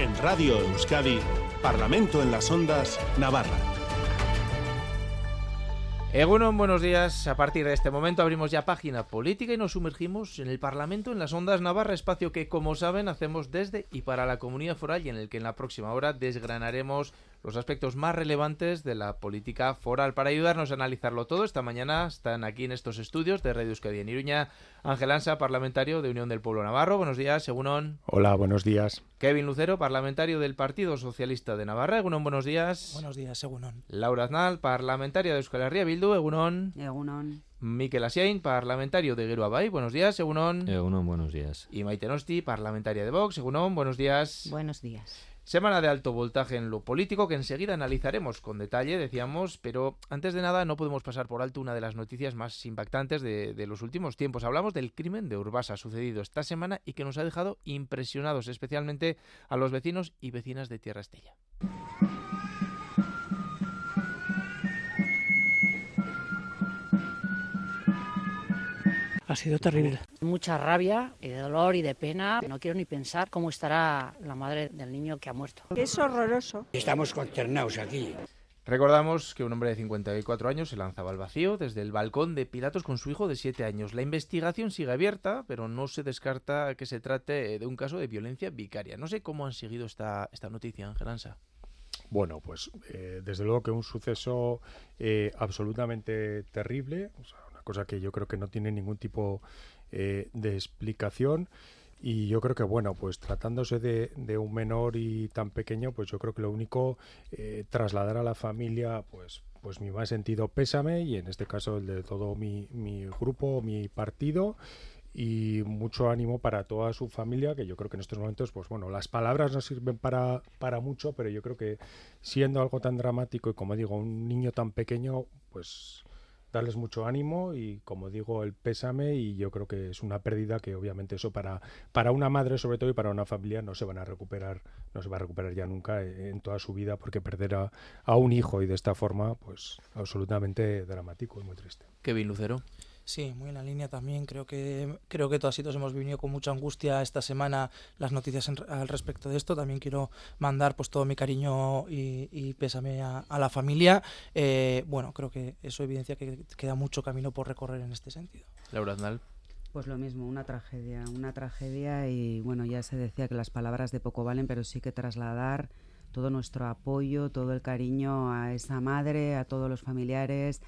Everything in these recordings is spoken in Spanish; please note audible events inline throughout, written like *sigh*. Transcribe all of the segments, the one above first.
En Radio Euskadi, Parlamento en las Ondas, Navarra. Egunon, buenos días. A partir de este momento abrimos ya página política y nos sumergimos en el Parlamento en las Ondas Navarra, espacio que, como saben, hacemos desde y para la comunidad foral y en el que en la próxima hora desgranaremos los aspectos más relevantes de la política foral. Para ayudarnos a analizarlo todo, esta mañana están aquí en estos estudios de Radio Euskadi en Iruña Ángel Ansa, parlamentario de Unión del Pueblo Navarro. Buenos días, Egunon. Hola, buenos días. Kevin Lucero, parlamentario del Partido Socialista de Navarra. Egunon, buenos días. Buenos días, Egunon. Laura Aznal, parlamentaria de Euskal Herria Bildu. Egunon. Egunon. Miquel Asiain, parlamentario de Abay. Buenos días, Egunon. Egunon, buenos días. Y Maite Nosti, parlamentaria de Vox. Egunon, buenos días. Buenos días. Semana de alto voltaje en lo político que enseguida analizaremos con detalle, decíamos, pero antes de nada no podemos pasar por alto una de las noticias más impactantes de, de los últimos tiempos. Hablamos del crimen de Urbasa sucedido esta semana y que nos ha dejado impresionados, especialmente a los vecinos y vecinas de Tierra Estella. Ha sido terrible. Mucha rabia y de dolor y de pena. No quiero ni pensar cómo estará la madre del niño que ha muerto. Es horroroso. Estamos consternados aquí. Recordamos que un hombre de 54 años se lanzaba al vacío desde el balcón de Pilatos con su hijo de 7 años. La investigación sigue abierta, pero no se descarta que se trate de un caso de violencia vicaria. No sé cómo han seguido esta, esta noticia, Ángel Ansa. Bueno, pues eh, desde luego que un suceso eh, absolutamente terrible, o sea, cosa que yo creo que no tiene ningún tipo eh, de explicación. Y yo creo que, bueno, pues tratándose de, de, un menor y tan pequeño, pues yo creo que lo único, eh, trasladar a la familia, pues, pues mi más sentido pésame y en este caso el de todo mi, mi grupo, mi partido y mucho ánimo para toda su familia, que yo creo que en estos momentos, pues bueno, las palabras no sirven para, para mucho, pero yo creo que siendo algo tan dramático y como digo, un niño tan pequeño, pues darles mucho ánimo y como digo el pésame y yo creo que es una pérdida que obviamente eso para para una madre sobre todo y para una familia no se van a recuperar no se va a recuperar ya nunca en toda su vida porque perder a, a un hijo y de esta forma pues absolutamente dramático y muy triste. Kevin Lucero Sí, muy en la línea también. Creo que creo que todos y todos hemos vivido con mucha angustia esta semana las noticias en, al respecto de esto. También quiero mandar pues todo mi cariño y, y pésame a, a, la familia. Eh, bueno, creo que eso evidencia que queda mucho camino por recorrer en este sentido. Laura Aznal. Pues lo mismo, una tragedia, una tragedia y bueno, ya se decía que las palabras de poco valen, pero sí que trasladar todo nuestro apoyo, todo el cariño a esa madre, a todos los familiares,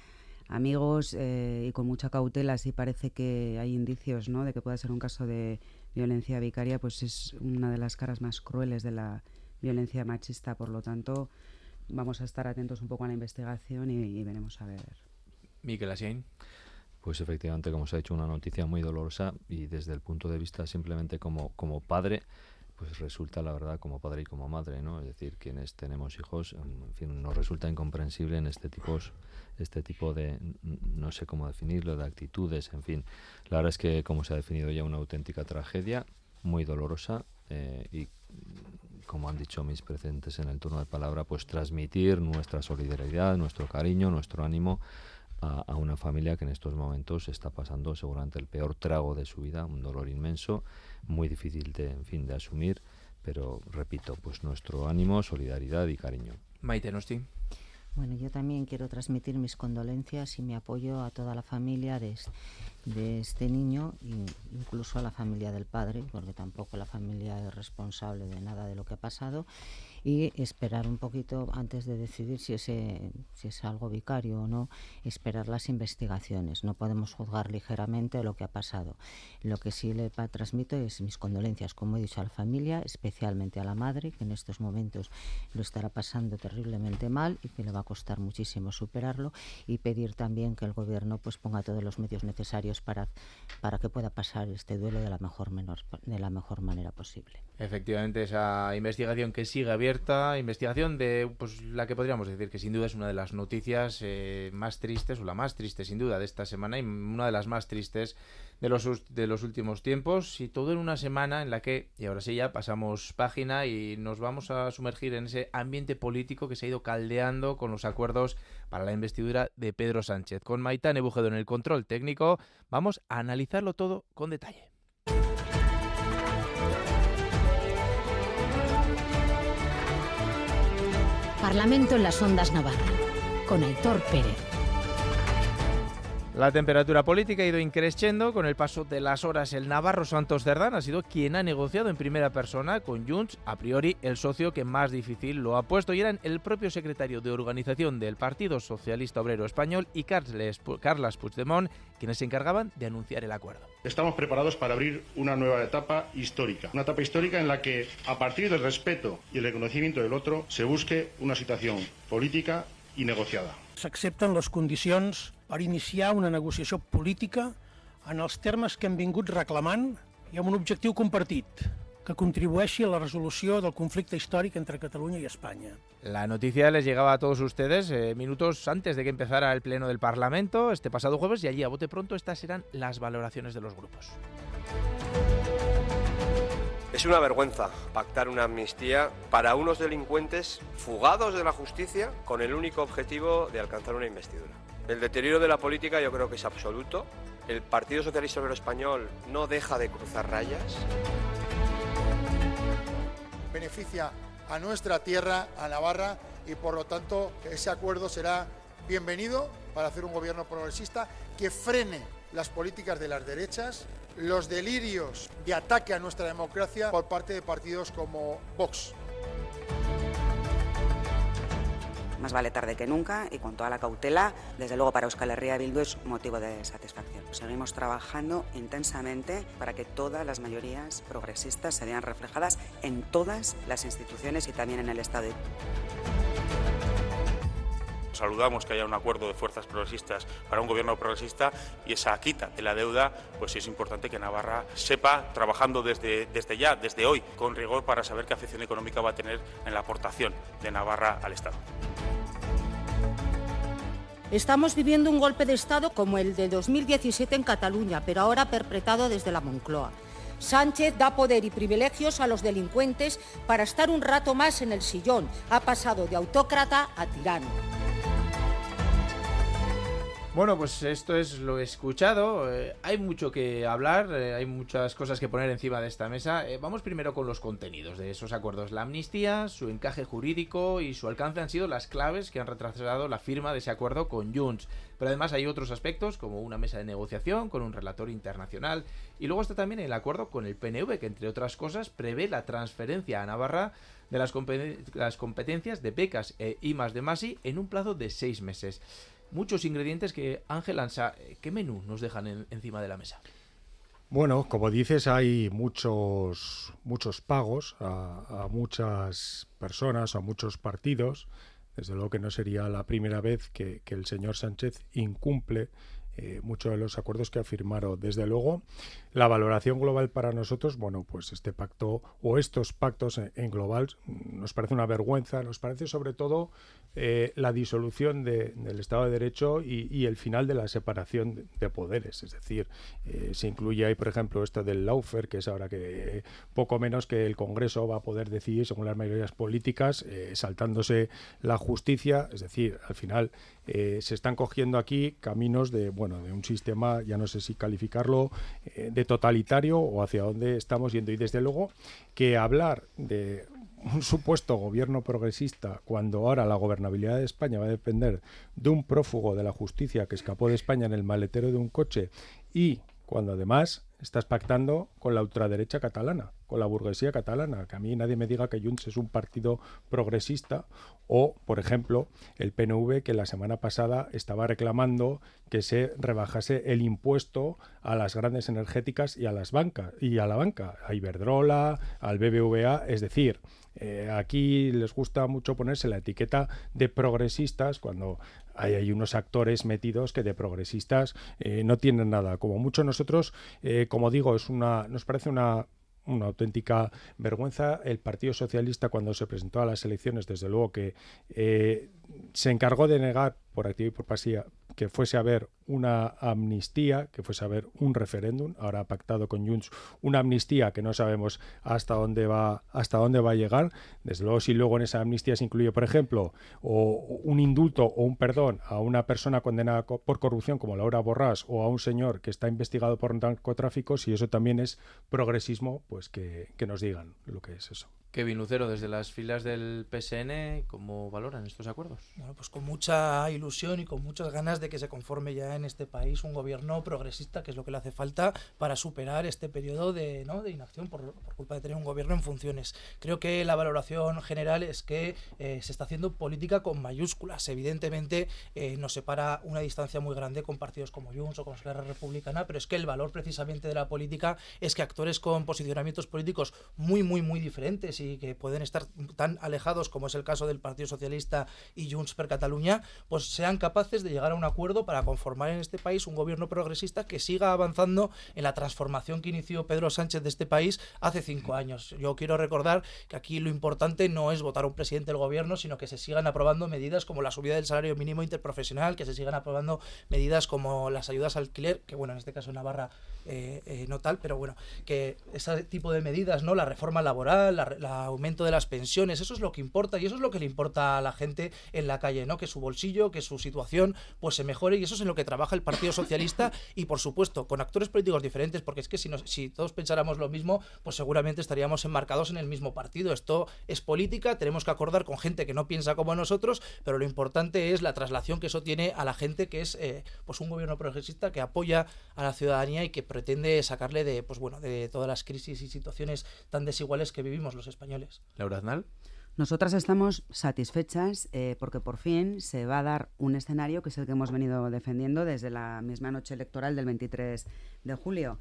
amigos eh, y con mucha cautela si parece que hay indicios ¿no? de que pueda ser un caso de violencia vicaria, pues es una de las caras más crueles de la violencia machista. Por lo tanto, vamos a estar atentos un poco a la investigación y, y veremos a ver. Miquel Asiain. Pues efectivamente, como se ha dicho, una noticia muy dolorosa y desde el punto de vista simplemente como, como padre, pues resulta la verdad como padre y como madre, ¿no? Es decir, quienes tenemos hijos, en fin, nos resulta incomprensible en este tipo este tipo de no sé cómo definirlo, de actitudes, en fin. La verdad es que como se ha definido ya una auténtica tragedia, muy dolorosa eh, y como han dicho mis presentes en el turno de palabra, pues transmitir nuestra solidaridad, nuestro cariño, nuestro ánimo a, a, una familia que en estos momentos está pasando seguramente el peor trago de su vida, un dolor inmenso, muy difícil de, en fin, de asumir, pero repito, pues nuestro ánimo, solidaridad y cariño. Maite Nosti. Bueno, yo también quiero transmitir mis condolencias y mi apoyo a toda la familia de, de este niño, incluso a la familia del padre, porque tampoco la familia es responsable de nada de lo que ha pasado y esperar un poquito antes de decidir si, ese, si es algo vicario o no, esperar las investigaciones. No podemos juzgar ligeramente lo que ha pasado. Lo que sí le transmito es mis condolencias, como he dicho, a la familia, especialmente a la madre, que en estos momentos lo estará pasando terriblemente mal y que le va a costar muchísimo superarlo, y pedir también que el gobierno pues ponga todos los medios necesarios para, para que pueda pasar este duelo de la mejor menor, de la mejor manera posible. Efectivamente, esa investigación que sigue abierta, investigación de pues la que podríamos decir que sin duda es una de las noticias eh, más tristes, o la más triste sin duda de esta semana y una de las más tristes de los, de los últimos tiempos y todo en una semana en la que, y ahora sí ya pasamos página y nos vamos a sumergir en ese ambiente político que se ha ido caldeando con los acuerdos para la investidura de Pedro Sánchez. Con Maitán Ebujedo en el control técnico, vamos a analizarlo todo con detalle. Parlamento en las Ondas Navarra, con Aitor Pérez. La temperatura política ha ido increciendo con el paso de las horas. El Navarro Santos Cerdán ha sido quien ha negociado en primera persona con Junts, a priori el socio que más difícil lo ha puesto, y eran el propio secretario de organización del Partido Socialista Obrero Español y Carles, Carlas Puigdemont quienes se encargaban de anunciar el acuerdo. Estamos preparados para abrir una nueva etapa histórica, una etapa histórica en la que, a partir del respeto y el reconocimiento del otro, se busque una situación política i negociada. S'accepten les condicions per iniciar una negociació política en els termes que hem vingut reclamant i amb un objectiu compartit, que contribueixi a la resolució del conflicte històric entre Catalunya y España. La noticia les llegaba a todos ustedes eh, minutos antes de que empezara el pleno del Parlamento este pasado jueves y allí a bote pronto estas serán las valoraciones de los grupos. Es una vergüenza pactar una amnistía para unos delincuentes fugados de la justicia con el único objetivo de alcanzar una investidura. El deterioro de la política yo creo que es absoluto. El Partido Socialista Obrero Español no deja de cruzar rayas. Beneficia a nuestra tierra, a Navarra, y por lo tanto ese acuerdo será bienvenido para hacer un gobierno progresista que frene las políticas de las derechas, los delirios de ataque a nuestra democracia por parte de partidos como Vox. Más vale tarde que nunca y con toda la cautela, desde luego para Euskal Herria Bildu es motivo de satisfacción. Seguimos trabajando intensamente para que todas las mayorías progresistas se vean reflejadas en todas las instituciones y también en el Estado. Saludamos que haya un acuerdo de fuerzas progresistas para un gobierno progresista y esa quita de la deuda, pues es importante que Navarra sepa, trabajando desde, desde ya, desde hoy, con rigor para saber qué afección económica va a tener en la aportación de Navarra al Estado. Estamos viviendo un golpe de Estado como el de 2017 en Cataluña, pero ahora perpetrado desde la Moncloa. Sánchez da poder y privilegios a los delincuentes para estar un rato más en el sillón. Ha pasado de autócrata a tirano. Bueno, pues esto es lo escuchado. Eh, hay mucho que hablar, eh, hay muchas cosas que poner encima de esta mesa. Eh, vamos primero con los contenidos de esos acuerdos. La amnistía, su encaje jurídico y su alcance han sido las claves que han retrasado la firma de ese acuerdo con Junts. Pero además hay otros aspectos, como una mesa de negociación con un relator internacional. Y luego está también el acuerdo con el PNV, que entre otras cosas prevé la transferencia a Navarra de las, las competencias de becas e I de Masi en un plazo de seis meses muchos ingredientes que Ángel Ansa, ¿qué menú nos dejan encima de la mesa? Bueno, como dices, hay muchos, muchos pagos a, muchas personas, a muchos partidos. Desde luego que no sería la primera vez que, el señor Sánchez incumple eh, muchos de los acuerdos que ha firmado. Desde luego, la valoración global para nosotros, bueno, pues este pacto o estos pactos en global nos parece una vergüenza, nos parece sobre todo eh, la disolución del Estado de Derecho y, el final de la separación de, poderes. Es decir, eh, se incluye ahí, por ejemplo, esto del Laufer, que es ahora que poco menos que el Congreso va a poder decidir según las mayorías políticas, saltándose la justicia. Es decir, al final se están cogiendo aquí caminos de, bueno, de un sistema, ya no sé si calificarlo, de totalitario o hacia dónde estamos yendo. Y desde luego que hablar de un supuesto gobierno progresista cuando ahora la gobernabilidad de España va a depender de un prófugo de la justicia que escapó de España en el maletero de un coche y cuando además estás pactando con la ultraderecha catalana, la burguesía catalana, que a mí nadie me diga que Junts es un partido progresista o, por ejemplo, el PNV que la semana pasada estaba reclamando que se rebajase el impuesto a las grandes energéticas y a las bancas y a la banca, a Iberdrola, al BBVA, es decir, eh, aquí les gusta mucho ponerse la etiqueta de progresistas cuando hay, unos actores metidos que de progresistas eh, no tienen nada. Como mucho nosotros, eh, como digo, es una, nos parece una una auténtica vergüenza. El Partido Socialista, cuando se presentó a las elecciones, desde luego que se encargó de negar por activa y por pasiva que fuese a haber una amnistía, que fuese a haber un referéndum, ahora ha pactado con Junts una amnistía que no sabemos hasta dónde va hasta dónde va a llegar. Desde luego si luego en esa amnistía se incluye, por ejemplo, o un indulto o un perdón a una persona condenada por corrupción como Laura Borrás o a un señor que está investigado por narcotráfico, si eso también es progresismo, pues que, que nos digan lo que es eso. Kevin Lucero, desde las filas del PSN, ¿cómo valoran estos acuerdos? Bueno, pues con mucha ilusión y con muchas ganas de que se conforme ya en este país un gobierno progresista, que es lo que le hace falta para superar este periodo de, ¿no? de inacción por, culpa de tener un gobierno en funciones. Creo que la valoración general es que eh, se está haciendo política con mayúsculas. Evidentemente eh, nos separa una distancia muy grande con partidos como Junts o con Esquerra Republicana, pero es que el valor precisamente de la política es que actores con posicionamientos políticos muy, muy, muy diferentes y que pueden estar tan alejados como es el caso del Partido Socialista y Junts per Cataluña, pues sean capaces de llegar a un acuerdo para conformar en este país un gobierno progresista que siga avanzando en la transformación que inició Pedro Sánchez de este país hace cinco años. Yo quiero recordar que aquí lo importante no es votar a un presidente del gobierno, sino que se sigan aprobando medidas como la subida del salario mínimo interprofesional, que se sigan aprobando medidas como las ayudas al alquiler, que bueno, en este caso en Navarra eh, eh, no tal, pero bueno, que ese tipo de medidas, ¿no? La reforma laboral, la, aumento de las pensiones, eso es lo que importa y eso es lo que le importa a la gente en la calle, ¿no? Que su bolsillo, que su situación pues se mejore y eso es en lo que trabaja el Partido Socialista *laughs* y por supuesto con actores políticos diferentes, porque es que si, si todos pensáramos lo mismo, pues seguramente estaríamos enmarcados en el mismo partido. Esto es política, tenemos que acordar con gente que no piensa como nosotros, pero lo importante es la traslación que eso tiene a la gente que es eh, pues un gobierno progresista que apoya a la ciudadanía y que pretende sacarle de pues bueno de todas las crisis y situaciones tan desiguales que vivimos los españoles. Laura Aznal. Nosotras estamos satisfechas eh, porque por fin se va a dar un escenario que es el que hemos venido defendiendo desde la misma noche electoral del 23 de julio.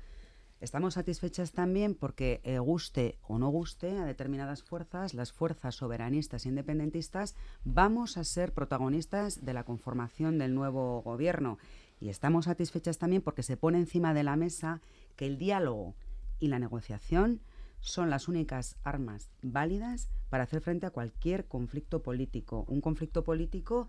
Estamos satisfechas también porque eh, guste o no guste a determinadas fuerzas, las fuerzas soberanistas e independentistas, vamos a ser protagonistas de la conformación del nuevo gobierno. Y estamos satisfechas también porque se pone encima de la mesa que el diálogo y la negociación son las únicas armas válidas para hacer frente a cualquier conflicto político. Un conflicto político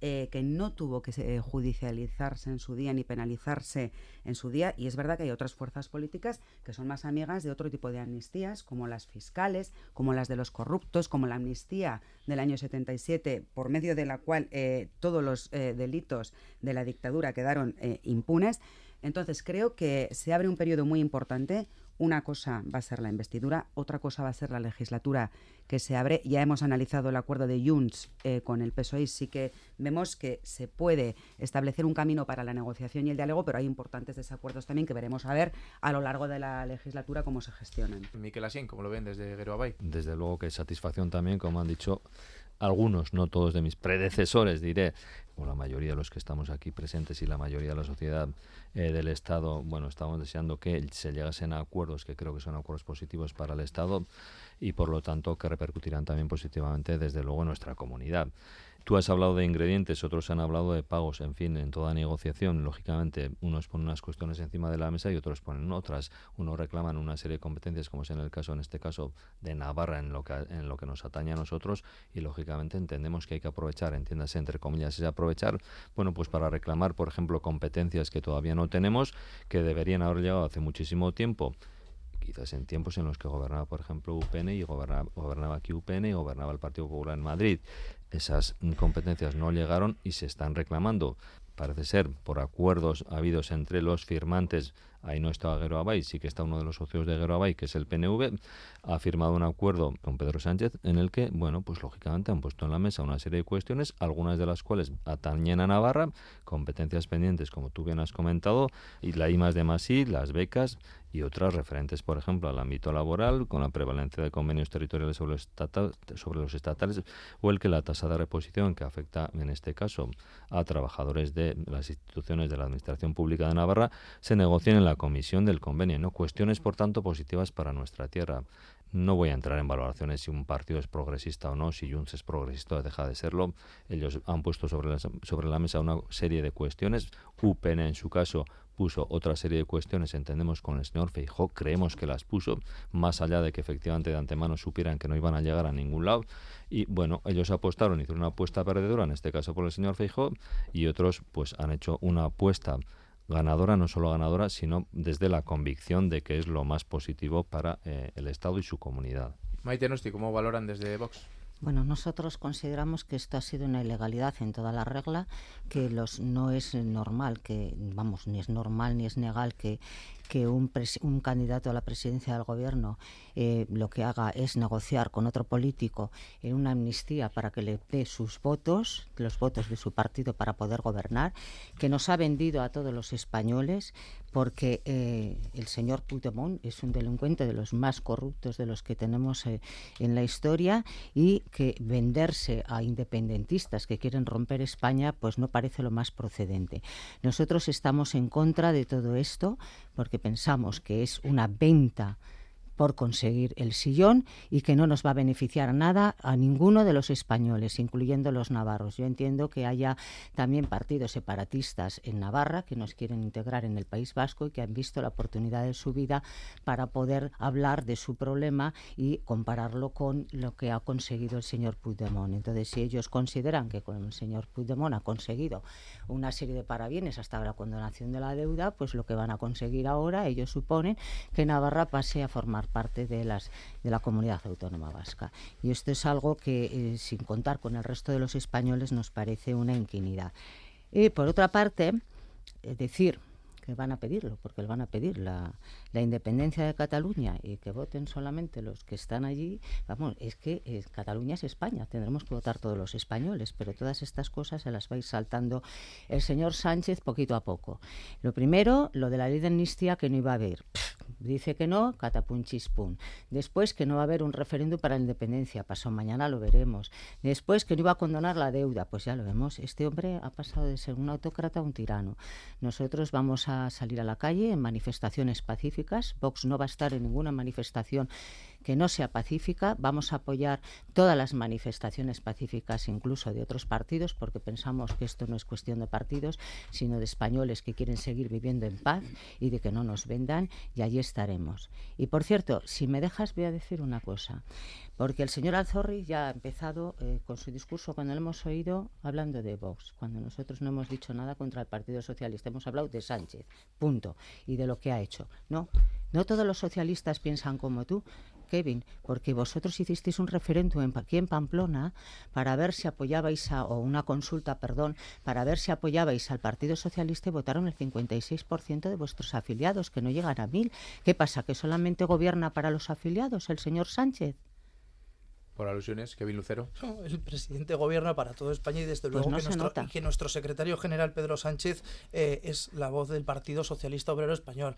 eh, que no tuvo que eh, judicializarse en su día ni penalizarse en su día. Y es verdad que hay otras fuerzas políticas que son más amigas de otro tipo de amnistías, como las fiscales, como las de los corruptos, como la amnistía del año 77, por medio de la cual eh, todos los delitos de la dictadura quedaron impunes. Entonces creo que se abre un periodo muy importante, una cosa va a ser la investidura, otra cosa va a ser la legislatura que se abre. Ya hemos analizado el acuerdo de Junts eh, con el PSOE y sí que vemos que se puede establecer un camino para la negociación y el diálogo, pero hay importantes desacuerdos también que veremos a ver a lo largo de la legislatura cómo se gestionan. Miquel Asien, ¿cómo lo ven desde Geroabay? Desde luego que satisfacción también, como han dicho algunos, no todos de mis predecesores, diré, o la mayoría de los que estamos aquí presentes y la mayoría de la sociedad eh, del Estado, bueno, estamos deseando que se llegasen a acuerdos que creo que son acuerdos positivos para el Estado y por lo tanto que repercutirán también positivamente desde luego en nuestra comunidad. Tú has hablado de ingredientes, otros han hablado de pagos, en fin, en toda negociación, lógicamente, unos ponen unas cuestiones encima de la mesa y otros ponen otras. Unos reclaman una serie de competencias, como es en el caso, en este caso, de Navarra, en lo que, en lo que nos atañe a nosotros, y lógicamente entendemos que hay que aprovechar, entiéndase entre comillas, es aprovechar, bueno, pues para reclamar, por ejemplo, competencias que todavía no tenemos, que deberían haber llegado hace muchísimo tiempo quizás en tiempos en los que gobernaba, por ejemplo, UPN y gobernaba, gobernaba aquí UPN y gobernaba el Partido Popular en Madrid. Esas competencias no llegaron y se están reclamando. Parece ser por acuerdos habidos entre los firmantes ahí no está Guero Abay, sí que está uno de los socios de Guero Abay, que es el PNV, ha firmado un acuerdo con Pedro Sánchez en el que, bueno, pues lógicamente han puesto en la mesa una serie de cuestiones, algunas de las cuales atañen a Navarra, competencias pendientes, como tú bien has comentado, y la I de más las becas y otras referentes, por ejemplo, al ámbito laboral, con la prevalencia de convenios territoriales sobre los, estatales, o el que la tasa de reposición que afecta, en este caso, a trabajadores de las instituciones de la Administración Pública de Navarra, se negocien en la comisión del convenio. Cuestiones, por tanto, positivas para nuestra tierra. No voy a entrar en valoraciones si un partido es progresista o no, si Junts es progresista o deja de serlo. Ellos han puesto sobre la mesa una serie de cuestiones. UPN, en su caso, puso otra serie de cuestiones, entendemos, con el señor Feijó. Creemos que las puso, más allá de que efectivamente de antemano supieran que no iban a llegar a ningún lado. Y bueno, ellos apostaron, hicieron una apuesta perdedora, en este caso por el señor Feijó, y otros pues han hecho una apuesta ganadora, no solo ganadora, sino desde la convicción de que es lo más positivo para eh, el Estado y su comunidad. Maite Nosti, ¿cómo valoran desde Vox? Bueno, nosotros consideramos que esto ha sido una ilegalidad en toda la regla, que los no es normal, que vamos, ni es normal ni es legal que que un, candidato a la presidencia del gobierno eh, lo que haga es negociar con otro político en una amnistía para que le dé sus votos, los votos de su partido para poder gobernar, que nos ha vendido a todos los españoles porque eh, el señor Puigdemont es un delincuente de los más corruptos de los que tenemos eh, en la historia y que venderse a independentistas que quieren romper España pues no parece lo más procedente. Nosotros estamos en contra de todo esto porque pensamos que es una venta por conseguir el sillón y que no nos va a beneficiar nada a ninguno de los españoles, incluyendo los navarros. Yo entiendo que haya también partidos separatistas en Navarra que nos quieren integrar en el País Vasco y que han visto la oportunidad de su vida para poder hablar de su problema y compararlo con lo que ha conseguido el señor Puigdemont. Entonces, si ellos consideran que con el señor Puigdemont ha conseguido una serie de parabienes hasta la condonación de la deuda, pues lo que van a conseguir ahora, ellos suponen que Navarra pase a formar parte de, las, de la comunidad autónoma vasca. Y esto es algo que, eh, sin contar con el resto de los españoles, nos parece una inquinidad. Y por otra parte, es decir, que van a pedirlo, porque van a pedir la, la, independencia de Cataluña y que voten solamente los que están allí, vamos, es que eh, Cataluña es España, tendremos que votar todos los españoles, pero todas estas cosas se las va a ir saltando el señor Sánchez poquito a poco. Lo primero, lo de la ley de amnistía que no iba a haber. Dice que no, catapunchis pum. Después que no va a haber un referéndum para la independencia, pasó mañana lo veremos. Después que no iba a condonar la deuda, pues ya lo vemos. Este hombre ha pasado de ser un autócrata a un tirano. Nosotros vamos a salir a la calle en manifestaciones pacíficas. Vox no va a estar en ninguna manifestación que no sea pacífica. Vamos a apoyar todas las manifestaciones pacíficas, incluso de otros partidos, porque pensamos que esto no es cuestión de partidos, sino de españoles que quieren seguir viviendo en paz y de que no nos vendan, y allí estaremos. Y por cierto, si me dejas, voy a decir una cosa, porque el señor Alzorri ya ha empezado eh, con su discurso cuando lo hemos oído hablando de Vox, cuando nosotros no hemos dicho nada contra el Partido Socialista, hemos hablado de Sánchez, punto, y de lo que ha hecho. No, no todos los socialistas piensan como tú. Kevin, porque vosotros hicisteis un referéndum aquí en Pamplona para ver si apoyabais a, o una consulta, perdón, para ver si apoyabais al Partido Socialista y votaron el 56% de vuestros afiliados, que no llegan a mil. ¿Qué pasa? ¿Que solamente gobierna para los afiliados el señor Sánchez? Por alusiones, Kevin Lucero. el presidente gobierna para toda España y desde pues luego que, nuestro, que, nuestro, secretario general Pedro Sánchez eh, es la voz del Partido Socialista Obrero Español.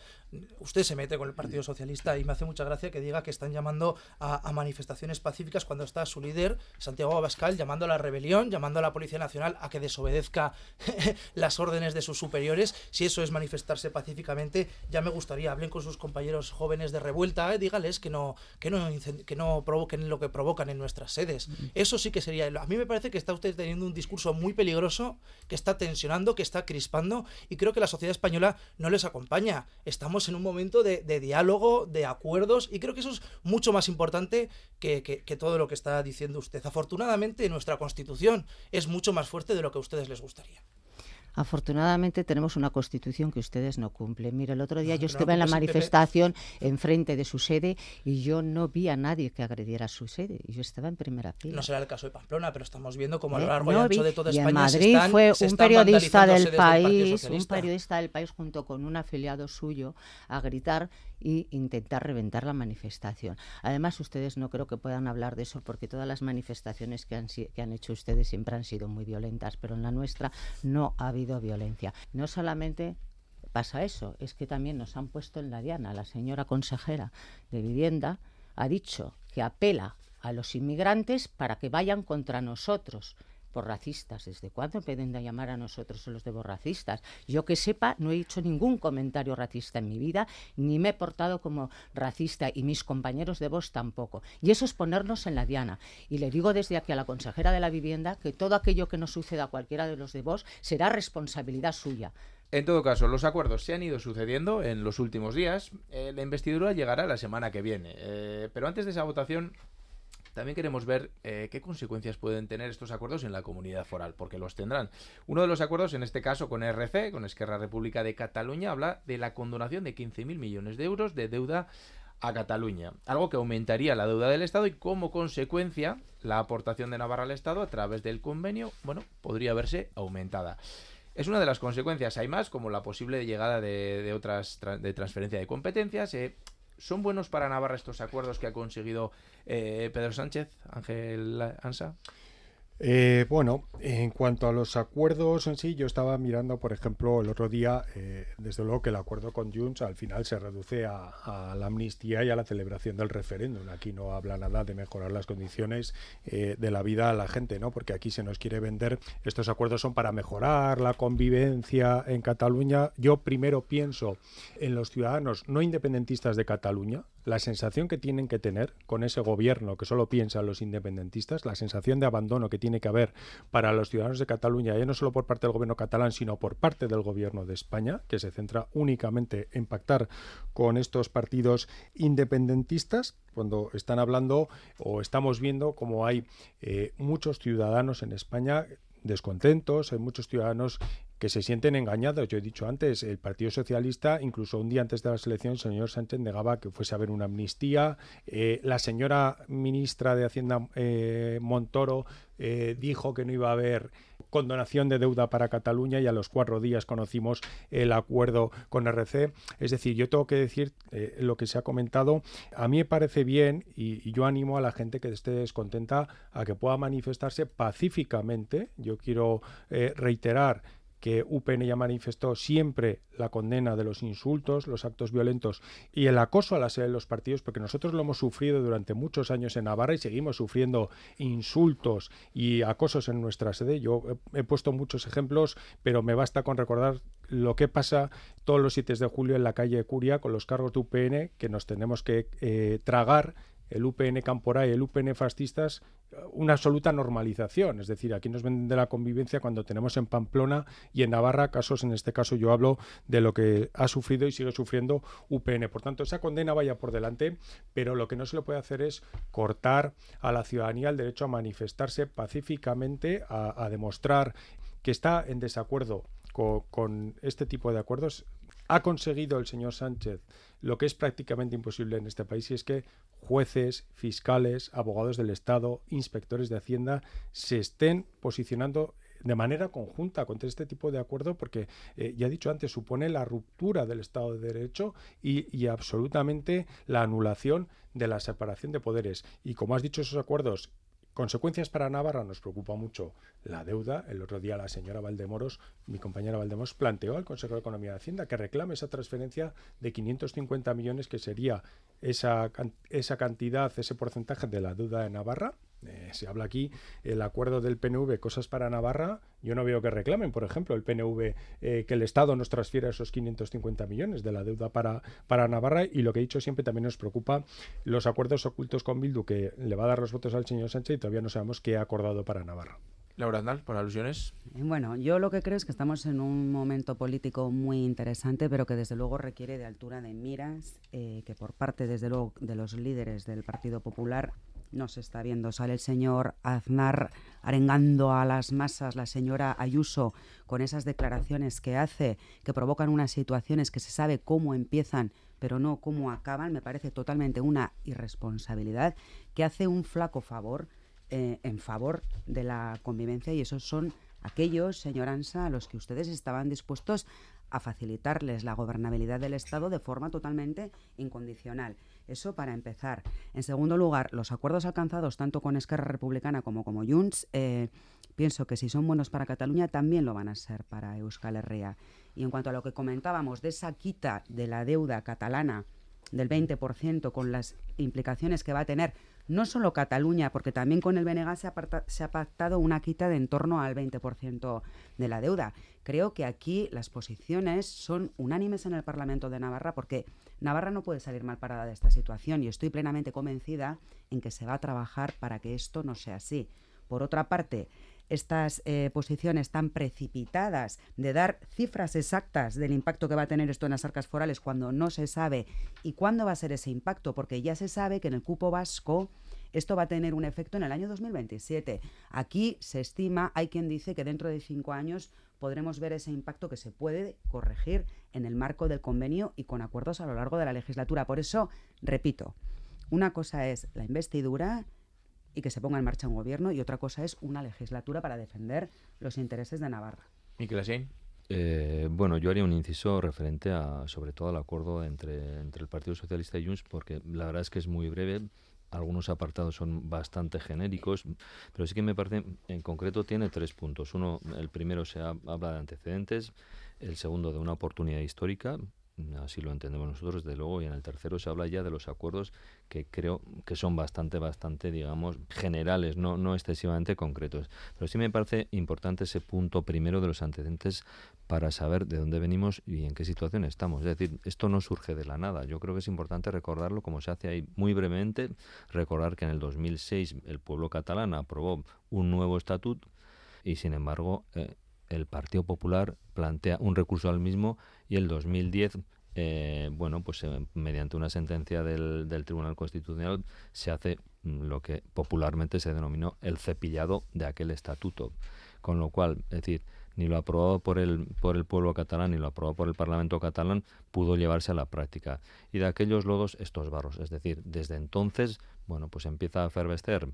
Usted se mete con el Partido Socialista y me hace mucha gracia que diga que están llamando a, a manifestaciones pacíficas cuando está su líder, Santiago Abascal, llamando a la rebelión, llamando a la Policía Nacional a que desobedezca *laughs* las órdenes de sus superiores. Si eso es manifestarse pacíficamente, ya me gustaría, hablen con sus compañeros jóvenes de revuelta, eh, dígales que no, que no, que no provoquen lo que provocan en nuestras sedes. Eso sí que sería. A mí me parece que está usted teniendo un discurso muy peligroso, que está tensionando, que está crispando, y creo que la sociedad española no les acompaña. Estamos en un momento de, diálogo, de acuerdos, y creo que eso es mucho más importante que, que todo lo que está diciendo usted. Afortunadamente, nuestra constitución es mucho más fuerte de lo que a ustedes les gustaría. Afortunadamente tenemos una constitución que ustedes no cumplen. Mire, el otro día yo estaba en la manifestación enfrente de su sede y yo no vi a nadie que agrediera su sede. Yo estaba en primera fila. No será el caso de Pamplona, pero estamos viendo como a lo ¿Eh? largo y ancho de toda España en Madrid fue un periodista del país, un periodista del país junto con un afiliado suyo a gritar y intentar reventar la manifestación. Además, ustedes no creo que puedan hablar de eso porque todas las manifestaciones que han, que han hecho ustedes siempre han sido muy violentas, pero en la nuestra no ha habido violencia. No solamente pasa eso, es que también nos han puesto en la diana. La señora consejera de vivienda ha dicho que apela a los inmigrantes para que vayan contra nosotros por racistas. ¿Desde cuándo pueden llamar a nosotros los de racistas? Yo que sepa, no he hecho ningún comentario racista en mi vida, ni me he portado como racista y mis compañeros de voz tampoco. Y eso es ponernos en la diana. Y le digo desde aquí a la consejera de la vivienda que todo aquello que nos suceda a cualquiera de los de vos será responsabilidad suya. En todo caso, los acuerdos se han ido sucediendo en los últimos días. Eh, la investidura llegará la semana que viene. Eh, pero antes de esa votación, también queremos ver eh, qué consecuencias pueden tener estos acuerdos en la comunidad foral, porque los tendrán. Uno de los acuerdos, en este caso con RC, con Esquerra República de Cataluña, habla de la condonación de 15.000 millones de euros de deuda a Cataluña, algo que aumentaría la deuda del Estado y como consecuencia la aportación de Navarra al Estado a través del convenio, bueno, podría verse aumentada. es una de las consecuencias. Hay más, como la posible llegada de, otras de transferencia de competencias. Eh, ¿Son buenos para Navarra estos acuerdos que ha conseguido eh, Pedro Sánchez, Ángel Ansa? Eh, bueno, en cuanto a los acuerdos en sí, yo estaba mirando, por ejemplo, el otro día, eh, desde luego que el acuerdo con Junts al final se reduce a, la amnistía y a la celebración del referéndum. Aquí no habla nada de mejorar las condiciones eh, de la vida a la gente, ¿no? Porque aquí se nos quiere vender, estos acuerdos son para mejorar la convivencia en Cataluña. Yo primero pienso en los ciudadanos no independentistas de Cataluña, la sensación que tienen que tener con ese gobierno que solo piensa en los independentistas, la sensación de abandono que tiene que haber para los ciudadanos de Cataluña, ya no solo por parte del gobierno catalán, sino por parte del gobierno de España, que se centra únicamente en pactar con estos partidos independentistas, cuando están hablando o estamos viendo como hay eh, muchos ciudadanos en España descontentos, hay muchos ciudadanos que se sienten engañados. Yo he dicho antes, el Partido Socialista, incluso un día antes de las elecciones, el señor Sánchez negaba que fuese a haber una amnistía. Eh, la señora ministra de Hacienda eh, Montoro eh, dijo que no iba a haber condonación de deuda para Cataluña y a los cuatro días conocimos el acuerdo con RC. Es decir, yo tengo que decir lo que se ha comentado. A mí me parece bien y, yo animo a la gente que esté descontenta a que pueda manifestarse pacíficamente. Yo quiero reiterar que UPN ya manifestó siempre la condena de los insultos, los actos violentos y el acoso a la sede de los partidos, porque nosotros lo hemos sufrido durante muchos años en Navarra y seguimos sufriendo insultos y acosos en nuestra sede. Yo he, puesto muchos ejemplos, pero me basta con recordar lo que pasa todos los 7 de julio en la calle Curia con los cargos de UPN que nos tenemos que eh, tragar el UPN Camporá y el UPN Fascistas una absoluta normalización. Es decir, aquí nos venden de la convivencia cuando tenemos en Pamplona y en Navarra casos, en este caso yo hablo de lo que ha sufrido y sigue sufriendo UPN. Por tanto, esa condena vaya por delante, pero lo que no se le puede hacer es cortar a la ciudadanía el derecho a manifestarse pacíficamente, a, demostrar que está en desacuerdo con este tipo de acuerdos. Ha conseguido el señor Sánchez lo que es prácticamente imposible en este país y es que jueces, fiscales, abogados del Estado, inspectores de Hacienda se estén posicionando de manera conjunta contra este tipo de acuerdo porque, eh, ya he dicho antes, supone la ruptura del Estado de Derecho y, y, absolutamente la anulación de la separación de poderes. Y como has dicho, esos acuerdos Consecuencias para Navarra nos preocupa mucho la deuda. El otro día la señora Valdemoros, mi compañera Valdemoros, planteó al Consejo de Economía de Hacienda que reclame esa transferencia de 550 millones que sería esa, esa cantidad, ese porcentaje de la deuda de Navarra eh, se habla aquí el acuerdo del PNV, cosas para Navarra. Yo no veo que reclamen, por ejemplo, el PNV eh, que el Estado nos transfiera esos 550 millones de la deuda para, para Navarra. Y lo que he dicho siempre también nos preocupa los acuerdos ocultos con Bildu, que le va a dar los votos al señor Sánchez y todavía no sabemos qué ha acordado para Navarra. Laura Andal, por alusiones. Bueno, yo lo que creo es que estamos en un momento político muy interesante, pero que desde luego requiere de altura de miras, eh, que por parte, desde luego, de los líderes del Partido Popular no se está viendo. Sale el señor Aznar arengando a las masas, la señora Ayuso, con esas declaraciones que hace, que provocan unas situaciones que se sabe cómo empiezan, pero no cómo acaban. Me parece totalmente una irresponsabilidad que hace un flaco favor eh, en favor de la convivencia y esos son aquellos, señor Ansa, a los que ustedes estaban dispuestos a facilitarles la gobernabilidad del Estado de forma totalmente incondicional. Eso para empezar. En segundo lugar, los acuerdos alcanzados tanto con Esquerra Republicana como con Junts, eh, pienso que si son buenos para Cataluña, también lo van a ser para Euskal Herria. Y en cuanto a lo que comentábamos de esa quita de la deuda catalana del 20% con las implicaciones que va a tener no solo Cataluña, porque también con el BNG se ha, se ha pactado una quita de en torno al 20% de la deuda. Creo que aquí las posiciones son unánimes en el Parlamento de Navarra porque Navarra no puede salir mal parada de esta situación y estoy plenamente convencida en que se va a trabajar para que esto no sea así. Por otra parte, estas eh, posiciones tan precipitadas de dar cifras exactas del impacto que va a tener esto en las arcas forales cuando no se sabe y cuándo va a ser ese impacto, porque ya se sabe que en el cupo vasco esto va a tener un efecto en el año 2027. Aquí se estima, hay quien dice que dentro de cinco años podremos ver ese impacto que se puede corregir en el marco del convenio y con acuerdos a lo largo de la legislatura. Por eso, repito, una cosa es la investidura y que se ponga en marcha un gobierno y otra cosa es una legislatura para defender los intereses de Navarra. Miquel Eh, bueno, yo haría un inciso referente a, sobre todo al acuerdo entre, entre el Partido Socialista y Junts, porque la verdad es que es muy breve. Algunos apartados son bastante genéricos, pero sí que me parece, en concreto, tiene tres puntos. Uno, el primero se habla de antecedentes, el segundo de una oportunidad histórica, así lo entendemos nosotros, desde luego, y en el tercero se habla ya de los acuerdos que creo que son bastante, bastante, digamos, generales, no, no excesivamente concretos. Pero sí me parece importante ese punto primero de los antecedentes para saber de dónde venimos y en qué situación estamos. Es decir, esto no surge de la nada. Yo creo que es importante recordarlo como se hace ahí muy brevemente, recordar que en el 2006 el pueblo catalán aprobó un nuevo estatuto y, sin embargo, eh, el Partido Popular plantea un recurso al mismo y el 2010 eh, bueno, pues eh, mediante una sentencia del, del, Tribunal Constitucional se hace mm, lo que popularmente se denominó el cepillado de aquel estatuto. Con lo cual, es decir, ni lo aprobado por el, por el pueblo catalán ni lo aprobado por el Parlamento catalán pudo llevarse a la práctica. Y de aquellos lodos estos barros. Es decir, desde entonces, bueno, pues empieza a fervescer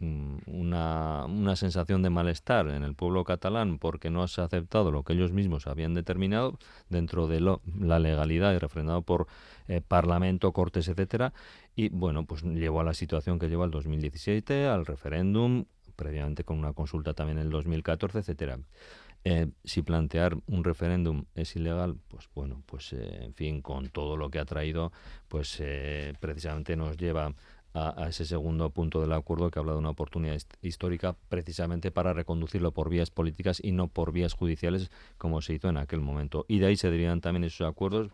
una, una, sensación de malestar en el pueblo catalán porque no se ha aceptado lo que ellos mismos habían determinado dentro de la legalidad y refrendado por eh, Parlamento, Cortes, etcétera, y bueno, pues llevó a la situación que lleva el 2017, al referéndum, previamente con una consulta también en el 2014, etcétera. Eh, si plantear un referéndum es ilegal, pues bueno, pues eh, en fin, con todo lo que ha traído, pues precisamente nos lleva a, ese segundo punto del acuerdo que habla de una oportunidad histórica precisamente para reconducirlo por vías políticas y no por vías judiciales como se hizo en aquel momento. Y de ahí se derivan también esos acuerdos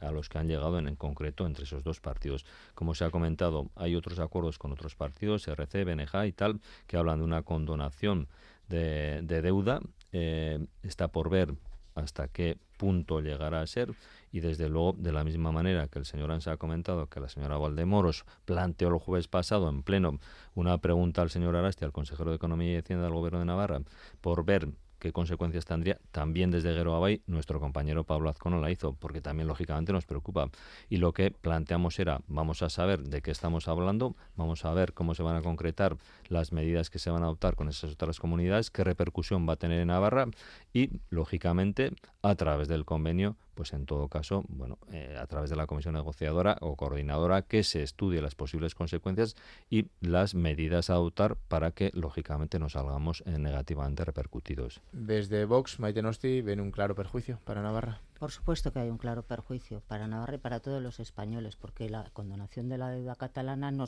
a los que han llegado en, concreto entre esos dos partidos. Como se ha comentado, hay otros acuerdos con otros partidos, RC, BNJ y tal, que hablan de una condonación de, deuda. Eh, está por ver hasta qué punto llegará a ser y desde luego de la misma manera que el señor Ansa ha comentado que la señora Valdemoros planteó el jueves pasado en pleno una pregunta al señor Arasti, al consejero de Economía y Hacienda del Gobierno de Navarra, por ver qué consecuencias tendría, también desde Guero Abay, nuestro compañero Pablo Azcono la hizo, porque también lógicamente nos preocupa. Y lo que planteamos era, vamos a saber de qué estamos hablando, vamos a ver cómo se van a concretar las medidas que se van a adoptar con esas otras comunidades, qué repercusión va a tener en Navarra y, lógicamente, a través del convenio, pues en todo caso, bueno, eh, a través de la comisión negociadora o coordinadora que se estudie las posibles consecuencias y las medidas a adoptar para que lógicamente no salgamos eh, negativamente repercutidos. Desde Vox, Maite Nosti, ven un claro perjuicio para Navarra. Por supuesto que hay un claro perjuicio para Navarra y para todos los españoles, porque la condonación de la deuda catalana no,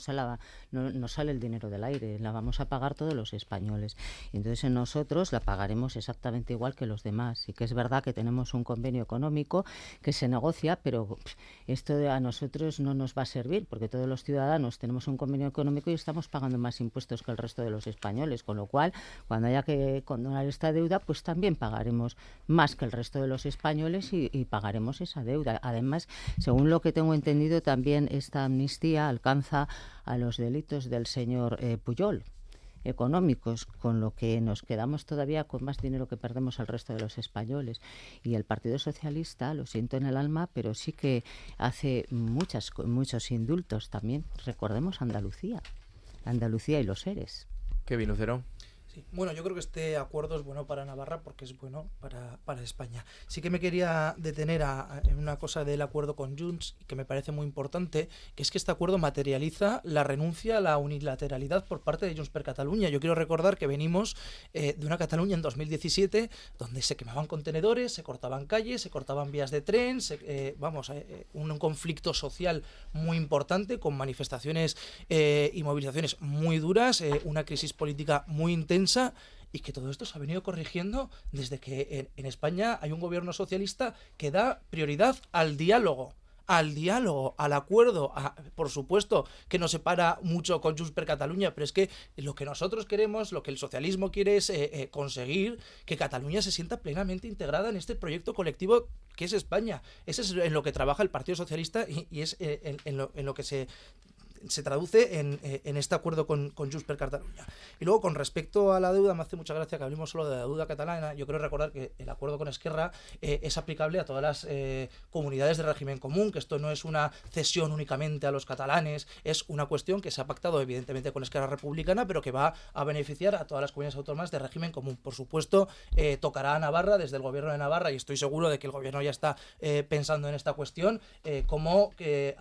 no, sale el dinero del aire, la vamos a pagar todos los españoles. Y entonces nosotros la pagaremos exactamente igual que los demás. Y que es verdad que tenemos un convenio económico que se negocia, pero esto a nosotros no nos va a servir, porque todos los ciudadanos tenemos un convenio económico y estamos pagando más impuestos que el resto de los españoles. Con lo cual, cuando haya que condonar esta deuda, pues también pagaremos más que el resto de los españoles y pagaremos esa deuda. Además, según lo que tengo entendido, también esta amnistía alcanza a los delitos del señor eh, Puyol económicos, con lo que nos quedamos todavía con más dinero que perdemos al resto de los españoles. Y el Partido Socialista, lo siento en el alma, pero sí que hace muchas, muchos indultos también. Recordemos Andalucía, Andalucía y los seres. ¿Qué vino, Lucero? Bueno, yo creo que este acuerdo es bueno para Navarra porque es bueno para, para España. Sí que me quería detener en una cosa del acuerdo con Junts que me parece muy importante, que es que este acuerdo materializa la renuncia a la unilateralidad por parte de Junts per Cataluña. Yo quiero recordar que venimos eh, de una Cataluña en 2017 donde se quemaban contenedores, se cortaban calles, se cortaban vías de tren, eh, vamos, eh, un, conflicto social muy importante con manifestaciones y movilizaciones muy duras, una crisis política muy intensa y que todo esto se ha venido corrigiendo desde que en, España hay un gobierno socialista que da prioridad al diálogo al diálogo, al acuerdo, por supuesto que nos separa mucho con Junts per Cataluña, pero es que lo que nosotros queremos, lo que el socialismo quiere es eh, eh, conseguir que Cataluña se sienta plenamente integrada en este proyecto colectivo que es España. Eso es en lo que trabaja el Partido Socialista y, es eh, en, lo, que se se traduce en, en, este acuerdo con, con Junts per. Y luego, con respecto a la deuda, me hace mucha gracia que hablemos solo de la deuda catalana. Yo quiero recordar que el acuerdo con Esquerra es aplicable a todas las comunidades de régimen común, que esto no es una cesión únicamente a los catalanes, es una cuestión que se ha pactado evidentemente con Esquerra Republicana, pero que va a beneficiar a todas las comunidades autónomas de régimen común. Por supuesto, eh, tocará a Navarra desde el gobierno de Navarra, y estoy seguro de que el gobierno ya está eh, pensando en esta cuestión, eh, cómo que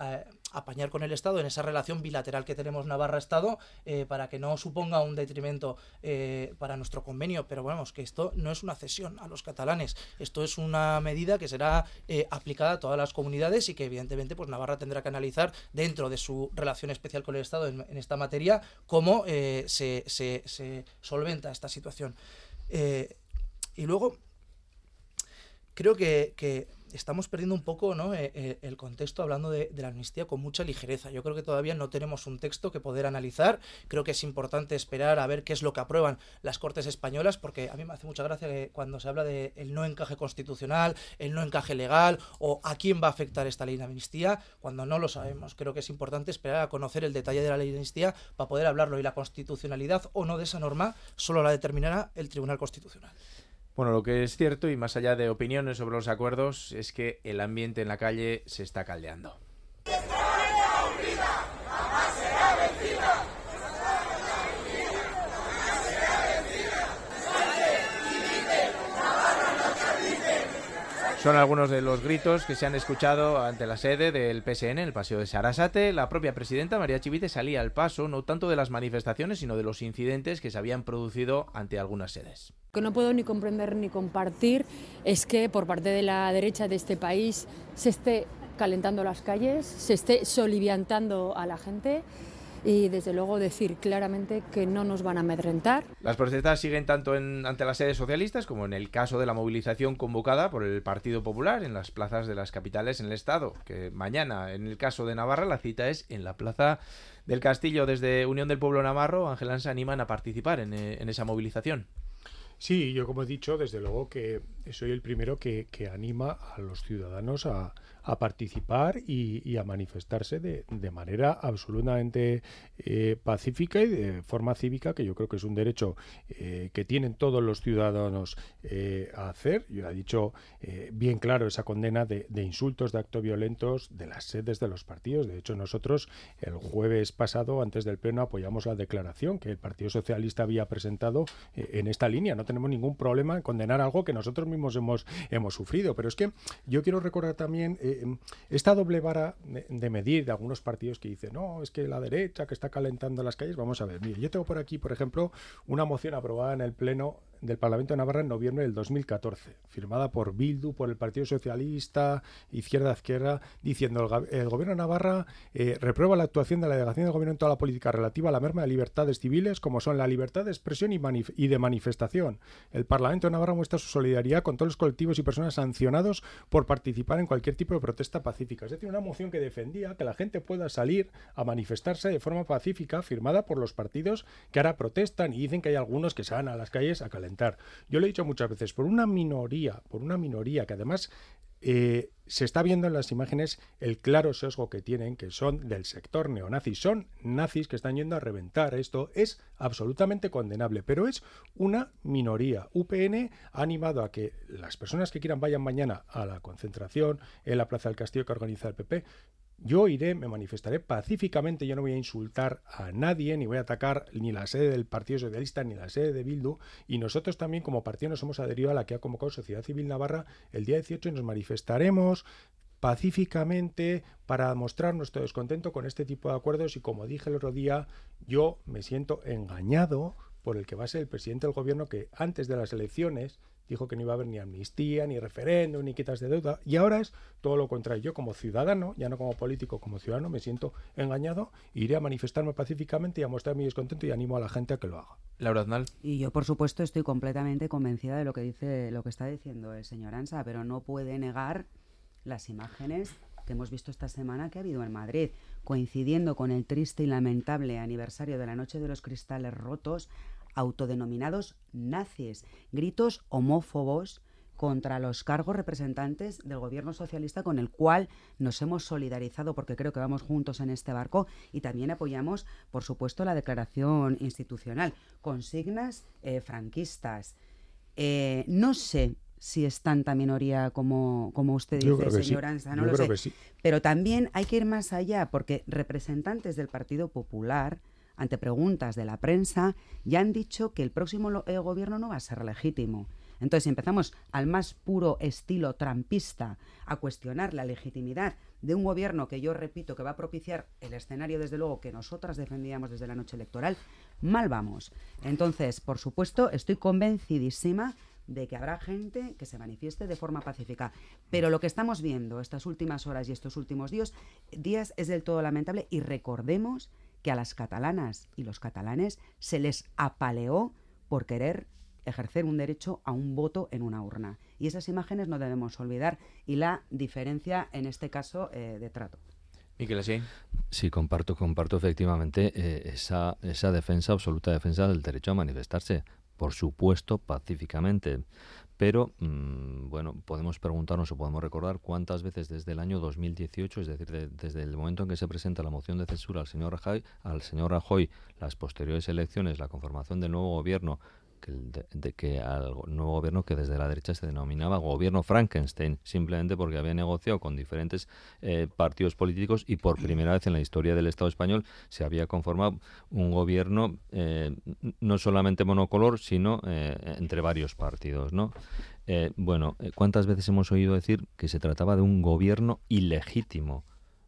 apañar con el Estado en esa relación bilateral que tenemos Navarra-Estado eh, para que no suponga un detrimento eh, para nuestro convenio. Pero bueno, que esto no es una cesión a los catalanes, esto es una medida que será eh, aplicada a todas las comunidades y que evidentemente pues Navarra tendrá que analizar dentro de su relación especial con el Estado en, esta materia cómo se, se, solventa esta situación. y luego, creo que, estamos perdiendo un poco ¿no? Eh, eh, el contexto hablando de, la amnistía con mucha ligereza. Yo creo que todavía no tenemos un texto que poder analizar. Creo que es importante esperar a ver qué es lo que aprueban las Cortes españolas, porque a mí me hace mucha gracia cuando se habla de el no encaje constitucional, el no encaje legal o a quién va a afectar esta ley de amnistía, cuando no lo sabemos. Creo que es importante esperar a conocer el detalle de la ley de amnistía para poder hablarlo y la constitucionalidad o no de esa norma solo la determinará el Tribunal Constitucional. Bueno, lo que es cierto, y más allá de opiniones sobre los acuerdos, es que el ambiente en la calle se está caldeando. Son algunos de los gritos que se han escuchado ante la sede del PSN, el Paseo de Sarasate. La propia presidenta María Chivite salía al paso no tanto de las manifestaciones, sino de los incidentes que se habían producido ante algunas sedes. Lo que no puedo ni comprender ni compartir es que por parte de la derecha de este país se esté calentando las calles, se esté soliviantando a la gente y desde luego decir claramente que no nos van a amedrentar. Las protestas siguen tanto ante las sedes socialistas como en el caso de la movilización convocada por el Partido Popular en las plazas de las capitales en el Estado, que mañana en el caso de Navarra la cita es en la plaza del Castillo. Desde Unión del Pueblo Navarro, Ángel se animan a participar en, eh, en esa movilización. Sí, yo como he dicho, desde luego que soy el primero que, que anima a los ciudadanos a, a participar y, a manifestarse de, de manera absolutamente eh, pacífica y de forma cívica, que yo creo que es un derecho eh, que tienen todos los ciudadanos eh, a hacer. Yo he dicho bien claro esa condena de, de, insultos, de actos violentos de las sedes de los partidos. De hecho, nosotros el jueves pasado, antes del Pleno, apoyamos la declaración que el Partido Socialista había presentado en esta línea. No tenemos ningún problema en condenar algo que nosotros mismos hemos, hemos sufrido. Pero es que yo quiero recordar también eh, esta doble vara de, medir de algunos partidos que dicen, no, es que la derecha que está calentando las calles, vamos a ver, mire, yo tengo por aquí, por ejemplo, una moción aprobada en el Pleno del Parlamento de Navarra en noviembre del 2014, firmada por Bildu, por el Partido Socialista, Izquierda Izquierda, diciendo el, el Gobierno de Navarra eh, reprueba la actuación de la delegación del Gobierno en toda la política relativa a la merma de libertades civiles, como son la libertad de expresión y, y de manifestación. El Parlamento de Navarra muestra su solidaridad con todos los colectivos y personas sancionados por participar en cualquier tipo de protesta pacífica. Es decir, una moción que defendía que la gente pueda salir a manifestarse de forma pacífica, firmada por los partidos que ahora protestan y dicen que hay algunos que se van a las calles a calentar yo lo he dicho muchas veces, por una minoría, por una minoría que además eh, se está viendo en las imágenes el claro sesgo que tienen, que son del sector neonazi. Son nazis que están yendo a reventar. Esto es absolutamente condenable, pero es una minoría. UPN ha animado a que las personas que quieran vayan mañana a la concentración en la Plaza del Castillo que organiza el PP. Yo iré, me manifestaré pacíficamente, yo no voy a insultar a nadie, ni voy a atacar ni la sede del Partido Socialista, ni la sede de Bildu, y nosotros también como partido nos hemos adherido a la que ha convocado Sociedad Civil Navarra el día 18 y nos manifestaremos pacíficamente para mostrar nuestro descontento con este tipo de acuerdos y como dije el otro día, yo me siento engañado por el que va a ser el presidente del gobierno que antes de las elecciones dijo que no iba a haber ni amnistía, ni referéndum, ni quitas de deuda, y ahora es todo lo contrario. Yo como ciudadano, ya no como político, como ciudadano, me siento engañado, iré a manifestarme pacíficamente y a mostrar mi descontento y animo a la gente a que lo haga. Laura Aznal. Y yo, por supuesto, estoy completamente convencida de lo que dice, lo que está diciendo el señor Ansa, pero no puede negar las imágenes que hemos visto esta semana que ha habido en Madrid, coincidiendo con el triste y lamentable aniversario de la Noche de los Cristales Rotos, autodenominados nazis, gritos homófobos contra los cargos representantes del gobierno socialista con el cual nos hemos solidarizado porque creo que vamos juntos en este barco y también apoyamos, por supuesto, la declaración institucional. Consignas eh, franquistas. Eh, no sé si es tanta minoría como, como usted dice, señora no lo sé. Pero también hay que ir más allá porque representantes del Partido Popular ante preguntas de la prensa, ya han dicho que el próximo eh, gobierno no va a ser legítimo. Entonces, si empezamos al más puro estilo trampista a cuestionar la legitimidad de un gobierno que yo repito que va a propiciar el escenario, desde luego, que nosotras defendíamos desde la noche electoral, mal vamos. Entonces, por supuesto, estoy convencidísima de que habrá gente que se manifieste de forma pacífica. Pero lo que estamos viendo estas últimas horas y estos últimos días, días es del todo lamentable y recordemos que a las catalanas y los catalanes se les apaleó por querer ejercer un derecho a un voto en una urna. Y esas imágenes no debemos olvidar y la diferencia en este caso eh, de trato. Miquel Sí, comparto, comparto efectivamente eh, esa, esa defensa, absoluta defensa del derecho a manifestarse, por supuesto, pacíficamente. Pero, mm, bueno, podemos preguntarnos o podemos recordar cuántas veces desde el año 2018, es decir, desde el momento en que se presenta la moción de censura al señor Rajoy, al señor Rajoy, las posteriores elecciones, la conformación del nuevo gobierno, que, de, que al nuevo gobierno que desde la derecha se denominaba gobierno Frankenstein, simplemente porque había negociado con diferentes eh, partidos políticos y por primera vez en la historia del Estado español se había conformado un gobierno eh, no solamente monocolor, sino eh, entre varios partidos, ¿no? bueno, ¿cuántas veces hemos oído decir que se trataba de un gobierno ilegítimo?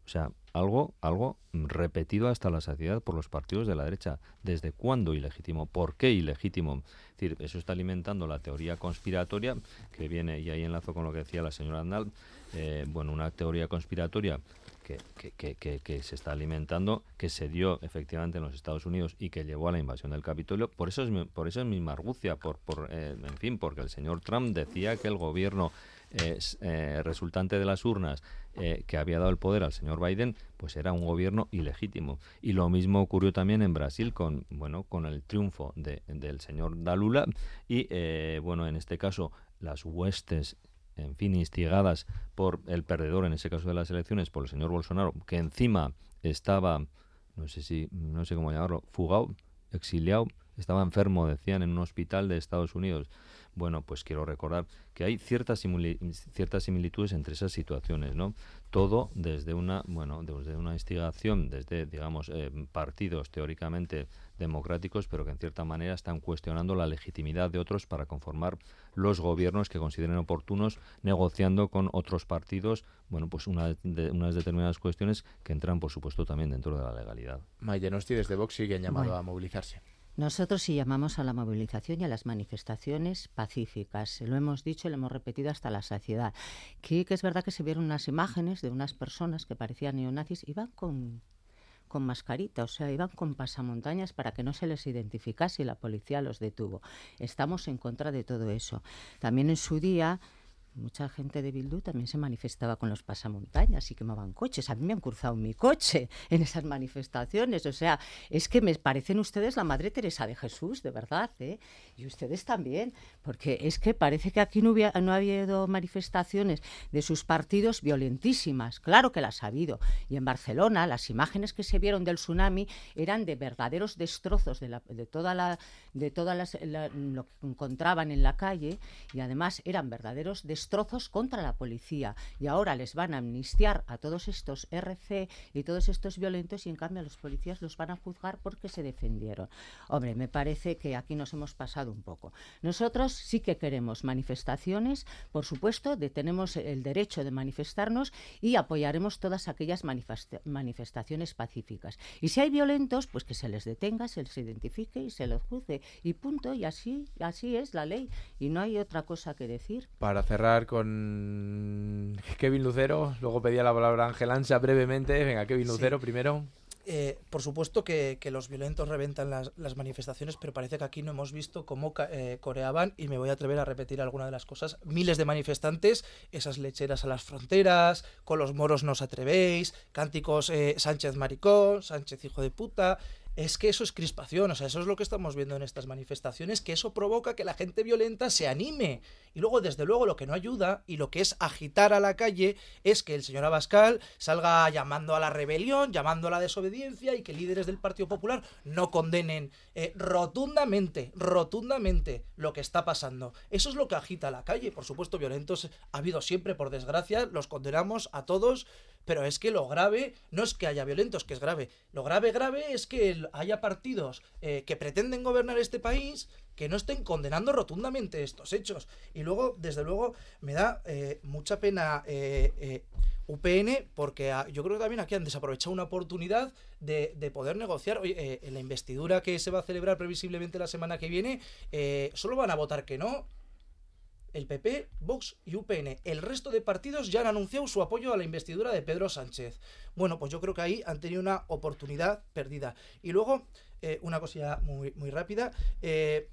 O sea, algo, algo repetido hasta la saciedad por los partidos de la derecha. ¿Desde cuándo ilegítimo? ¿Por qué ilegítimo? Es decir, eso está alimentando la teoría conspiratoria que viene, y ahí enlazo con lo que decía la señora Andal, eh, bueno, una teoría conspiratoria que, se está alimentando, que se dio efectivamente en los Estados Unidos y que llevó a la invasión del Capitolio. Por eso es por eso es mi margucia, por, por eh, en fin, porque el señor Trump decía que el gobierno eh, resultante de las urnas eh, que había dado el poder al señor Biden, pues era un gobierno ilegítimo. Y lo mismo ocurrió también en Brasil con, bueno, con el triunfo de, del señor Dalula y, eh, bueno, en este caso, las huestes en fin, instigadas por el perdedor, en ese caso de las elecciones, por el señor Bolsonaro, que encima estaba, no sé si, no sé cómo llamarlo, fugado, exiliado, estaba enfermo, decían, en un hospital de Estados Unidos. Bueno, pues quiero recordar que hay ciertas, ciertas similitudes entre esas situaciones, ¿no? Todo desde una, bueno, desde una instigación, desde, digamos, eh, partidos teóricamente democráticos, pero que en cierta manera están cuestionando la legitimidad de otros para conformar los gobiernos que consideren oportunos, negociando con otros partidos, bueno, pues una de, unas determinadas cuestiones que entran, por supuesto, también dentro de la legalidad. Mayenosti desde Vox sigue llamado a movilizarse. Nosotros sí llamamos a la movilización y a las manifestaciones pacíficas. Lo hemos dicho y lo hemos repetido hasta la saciedad. Que, es verdad que se vieron unas imágenes de unas personas que parecían neonazis, iban con con mascarita, o sea, iban con pasamontañas para que no se les identificase y la policía los detuvo. Estamos en contra de todo eso. También en su día mucha gente de Bildu también se manifestaba con los pasamontañas y quemaban coches. A mí me han cruzado mi coche *laughs* en esas manifestaciones. O sea, es que me parecen ustedes la Madre Teresa de Jesús, de verdad, ¿eh? Y ustedes también, porque es que parece que aquí no, había, no ha habido manifestaciones de sus partidos violentísimas. Claro que las ha habido. Y en Barcelona las imágenes que se vieron del tsunami eran de verdaderos destrozos de, la, de toda la de todas las, lo que encontraban en la calle y además eran verdaderos destrozos destrozos contra la policía y ahora les van a amnistiar a todos estos RC y todos estos violentos y en cambio los policías los van a juzgar porque se defendieron. Hombre, me parece que aquí nos hemos pasado un poco. Nosotros sí que queremos manifestaciones, por supuesto, tenemos el derecho de manifestarnos y apoyaremos todas aquellas manifestaciones pacíficas. Y si hay violentos, pues que se les detenga, se les identifique y se les juzgue y punto y así así es la ley y no hay otra cosa que decir. Para cerrar con Kevin Lucero, luego pedía la palabra Ángel Ansa brevemente. Venga, Kevin Lucero primero. Eh, por supuesto que, los violentos reventan las, manifestaciones, pero parece que aquí no hemos visto cómo eh, coreaban, y me voy a atrever a repetir alguna de las cosas, miles de manifestantes, esas lecheras a las fronteras, con los moros no os atrevéis, cánticos eh, Sánchez maricón, Sánchez hijo de puta, es que eso es crispación, o sea, eso es lo que estamos viendo en estas manifestaciones, que eso provoca que la gente violenta se anime. Y luego, desde luego, lo que no ayuda y lo que es agitar a la calle es que el señor Abascal salga llamando a la rebelión, llamando a la desobediencia y que líderes del Partido Popular no condenen eh, rotundamente, rotundamente lo que está pasando. Eso es lo que agita a la calle. Por supuesto, violentos ha habido siempre, por desgracia, los condenamos a todos, pero es que lo grave no es que haya violentos, que es grave. Lo grave, grave es que haya partidos eh, que pretenden gobernar este país que no estén condenando rotundamente estos hechos. Y luego, desde luego, me da eh, mucha pena eh, UPN porque yo creo que también aquí han desaprovechado una oportunidad de, poder negociar. Oye, en la investidura que se va a celebrar previsiblemente la semana que viene, solo van a votar que no el PP, Vox y UPN. El resto de partidos ya han anunciado su apoyo a la investidura de Pedro Sánchez. Bueno, pues yo creo que ahí han tenido una oportunidad perdida. Y luego, eh, una cosilla muy, muy rápida. Eh,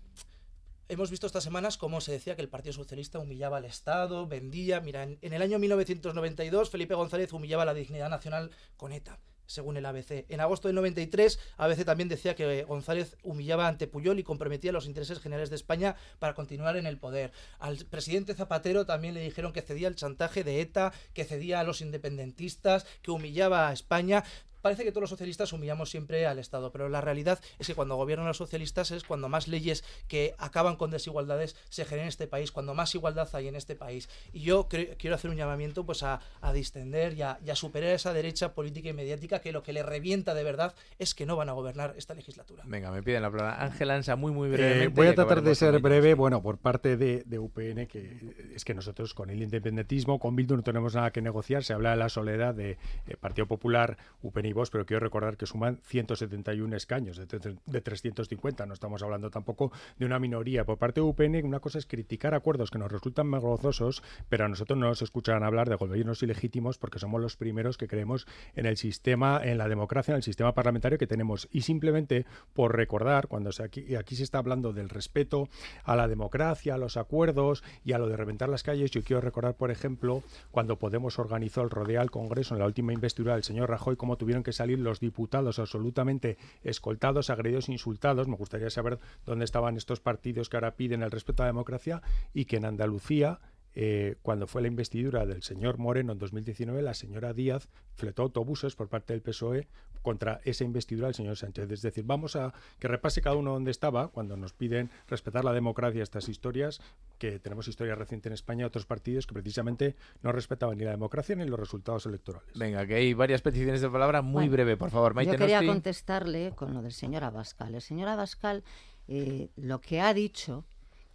hemos visto estas semanas cómo se decía que el Partido Socialista humillaba al Estado, vendía. Mira, en, en el año 1992 Felipe González humillaba la dignidad nacional con ETA según el ABC. En agosto del 93, ABC también decía que González humillaba ante Puyol y comprometía los intereses generales de España para continuar en el poder. Al presidente Zapatero también le dijeron que cedía el chantaje de ETA, que cedía a los independentistas, que humillaba a España parece que todos los socialistas humillamos siempre al Estado, pero la realidad es que cuando gobiernan los socialistas es cuando más leyes que acaban con desigualdades se generan en este país, cuando más igualdad hay en este país. Y yo quiero hacer un llamamiento pues a, distender y a, superar esa derecha política y mediática que lo que le revienta de verdad es que no van a gobernar esta legislatura. Venga, me piden la palabra. Ángel Ansa, muy, muy brevemente. Eh, voy a tratar de ser breve, bueno, por parte de, de, UPN, que es que nosotros con el independentismo, con Bildu no tenemos nada que negociar, se habla de la soledad de eh, Partido Popular, UPN pero quiero recordar que suman 171 escaños de, de 350. No estamos hablando tampoco de una minoría. Por parte de UPN, una cosa es criticar acuerdos que nos resultan más gozosos, pero a nosotros no nos escuchan hablar de gobiernos ilegítimos porque somos los primeros que creemos en el sistema, en la democracia, en el sistema parlamentario que tenemos. Y simplemente por recordar, cuando se aquí, aquí se está hablando del respeto a la democracia, a los acuerdos y a lo de reventar las calles, yo quiero recordar, por ejemplo, cuando Podemos organizó el Rodea al Congreso en la última investidura del señor Rajoy, cómo tuvieron que salir los diputados absolutamente escoltados, agredidos, insultados. Me gustaría saber dónde estaban estos partidos que ahora piden el respeto a la democracia y que en Andalucía eh, cuando fue la investidura del señor Moreno en 2019, la señora Díaz fletó autobuses por parte del PSOE contra esa investidura del señor Sánchez. Es decir, vamos a que repase cada uno donde estaba cuando nos piden respetar la democracia, estas historias, que tenemos historia reciente en España, otros partidos que precisamente no respetaban ni la democracia ni los resultados electorales. Venga, que hay varias peticiones de palabra, muy breve, por favor. Maite yo quería contestarle con lo del señor Abascal. El señor Abascal eh, lo que ha dicho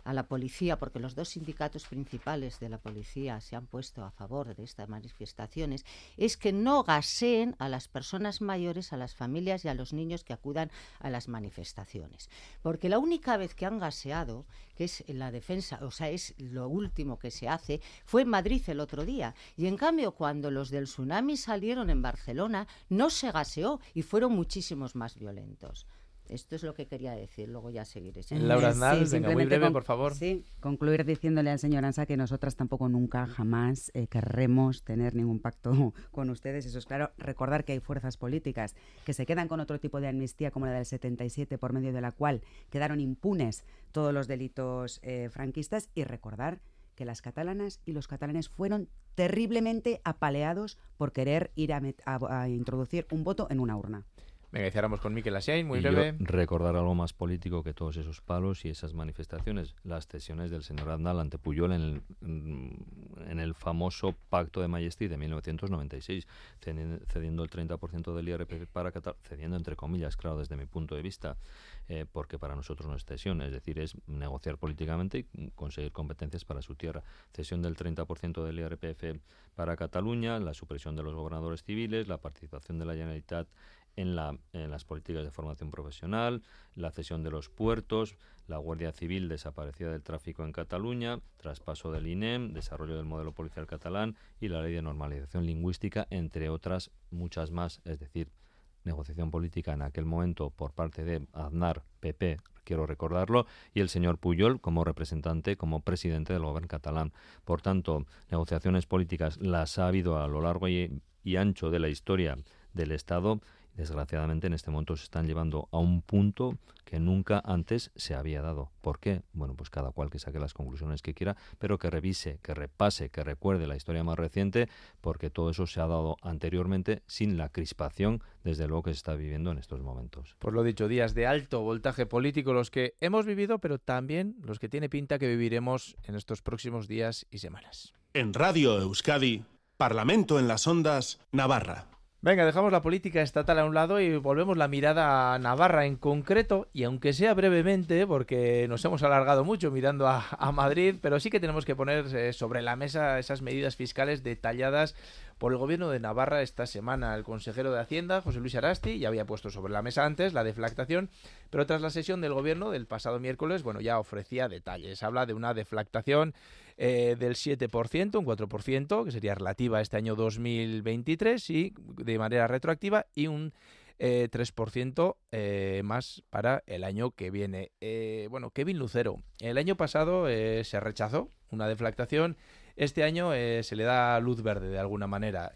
a la policía, porque los dos sindicatos principales de la policía se han puesto a favor de estas manifestaciones, es que no gaseen a las personas mayores, a las familias y a los niños que acudan a las manifestaciones. Porque la única vez que han gaseado, que es en la defensa, o sea, es lo último que se hace, fue en Madrid el otro día. Y en cambio, cuando los del tsunami salieron en Barcelona, no se gaseó y fueron muchísimos más violentos. Esto es lo que quería decir, luego ya seguiré. Laura Aznal, venga, muy breve, por favor. Sí, concluir diciéndole al señor Ansa que nosotras tampoco nunca, jamás eh, querremos tener ningún pacto *laughs* con ustedes, eso es claro. Recordar que hay fuerzas políticas que se quedan con otro tipo de amnistía como la del 77, por medio de la cual quedaron impunes todos los delitos eh, franquistas, y recordar que las catalanas y los catalanes fueron terriblemente apaleados por querer ir a introducir un voto en una urna. Venga, iniciáramos con Miquel Asiain, muy breve. recordar algo más político que todos esos palos y esas manifestaciones, las cesiones del señor Aznal ante Puyol en el, mm, en el famoso Pacto de Majesty de 1996, cediendo el 30% del IRPF para Qatar, cediendo entre comillas, claro, desde mi punto de vista, eh, porque para nosotros no es cesión, es decir, es negociar políticamente y conseguir competencias para su tierra. Cesión del 30% del IRPF para Cataluña, la supresión de los gobernadores civiles, la participación de la Generalitat en, la, en las políticas de formación profesional, la cesión de los puertos, la Guardia Civil desaparecida del tráfico en Cataluña, traspaso del INEM, desarrollo del modelo policial catalán y la ley de normalización lingüística, entre otras muchas más. Es decir, negociación política en aquel momento por parte de Aznar, PP, quiero recordarlo, y el señor Puyol como representante, como presidente del gobierno catalán. Por tanto, negociaciones políticas las ha habido a lo largo y, y ancho de la historia del Estado desgraciadamente en este momento se están llevando a un punto que nunca antes se había dado. ¿Por qué? Bueno, pues cada cual que saque las conclusiones que quiera, pero que revise, que repase, que recuerde la historia más reciente, porque todo eso se ha dado anteriormente sin la crispación, desde luego, que se está viviendo en estos momentos. Por lo dicho, días de alto voltaje político los que hemos vivido, pero también los que tiene pinta que viviremos en estos próximos días y semanas. En Radio Euskadi, Parlamento en las Ondas, Navarra. Venga, dejamos la política estatal a un lado y volvemos la mirada a Navarra en concreto, y aunque sea brevemente, porque nos hemos alargado mucho mirando a, Madrid, pero sí que tenemos que poner eh, sobre la mesa esas medidas fiscales detalladas por el gobierno de Navarra esta semana. El consejero de Hacienda, José Luis Arasti, ya había puesto sobre la mesa antes la deflactación, pero tras la sesión del gobierno del pasado miércoles, bueno, ya ofrecía detalles. Habla de una deflactación eh, del 7%, un 4%, que sería relativa a este año 2023 y de manera retroactiva, y un 3% eh, eh, más para el año que viene. bueno, Kevin Lucero, el año pasado se rechazó una deflactación este año se le da luz verde de alguna manera.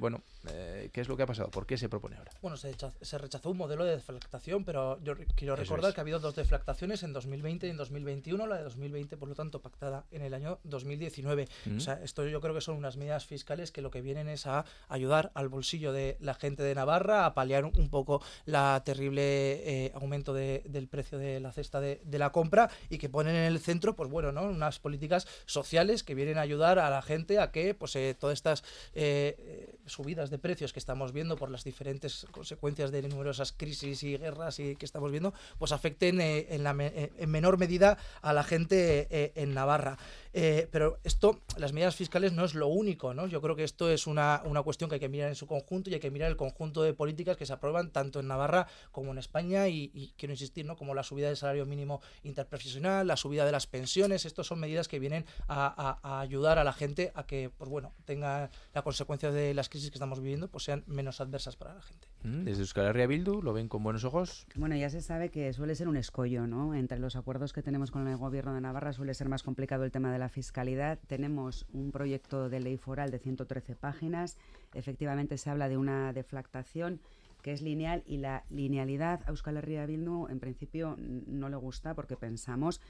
Bueno, eh, ¿qué es lo que ha pasado? ¿Por qué se propone ahora? Bueno, se, rechazó un modelo de deflactación, pero yo quiero recordar que ha habido dos deflactaciones en 2020 y en 2021, la de 2020, por lo tanto, pactada en el año 2019. O sea, esto yo creo que son unas medidas fiscales que lo que vienen es a ayudar al bolsillo de la gente de Navarra, a paliar un poco la terrible aumento del precio de la cesta de, de, la compra y que ponen en el centro, pues bueno, ¿no? unas políticas sociales que vienen a ayudar a la gente a que pues eh, todas estas eh, eh, subidas de precios que estamos viendo por las diferentes consecuencias de numerosas crisis y guerras y que estamos viendo, pues afecten en, la en menor medida a la gente en Navarra. Eh, pero esto, las medidas fiscales no es lo único, ¿no? Yo creo que esto es una, una, cuestión que hay que mirar en su conjunto y hay que mirar el conjunto de políticas que se aprueban tanto en Navarra como en España y, quiero insistir, ¿no? Como la subida del salario mínimo interprofesional, la subida de las pensiones, estos son medidas que vienen a, ayudar a la gente a que, pues bueno, tenga la consecuencia de las crisis que estamos viviendo, pues sean menos adversas para la gente. Mm, desde Euskal Herria Bildu, ¿lo ven con buenos ojos? Bueno, ya se sabe que suele ser un escollo, ¿no? Entre los acuerdos que tenemos con el gobierno de Navarra suele ser más complicado el tema de la fiscalidad. Tenemos un proyecto de ley foral de 113 páginas. Efectivamente se habla de una deflactación que es lineal y la linealidad a Euskal Herria Bildu en principio no le gusta porque pensamos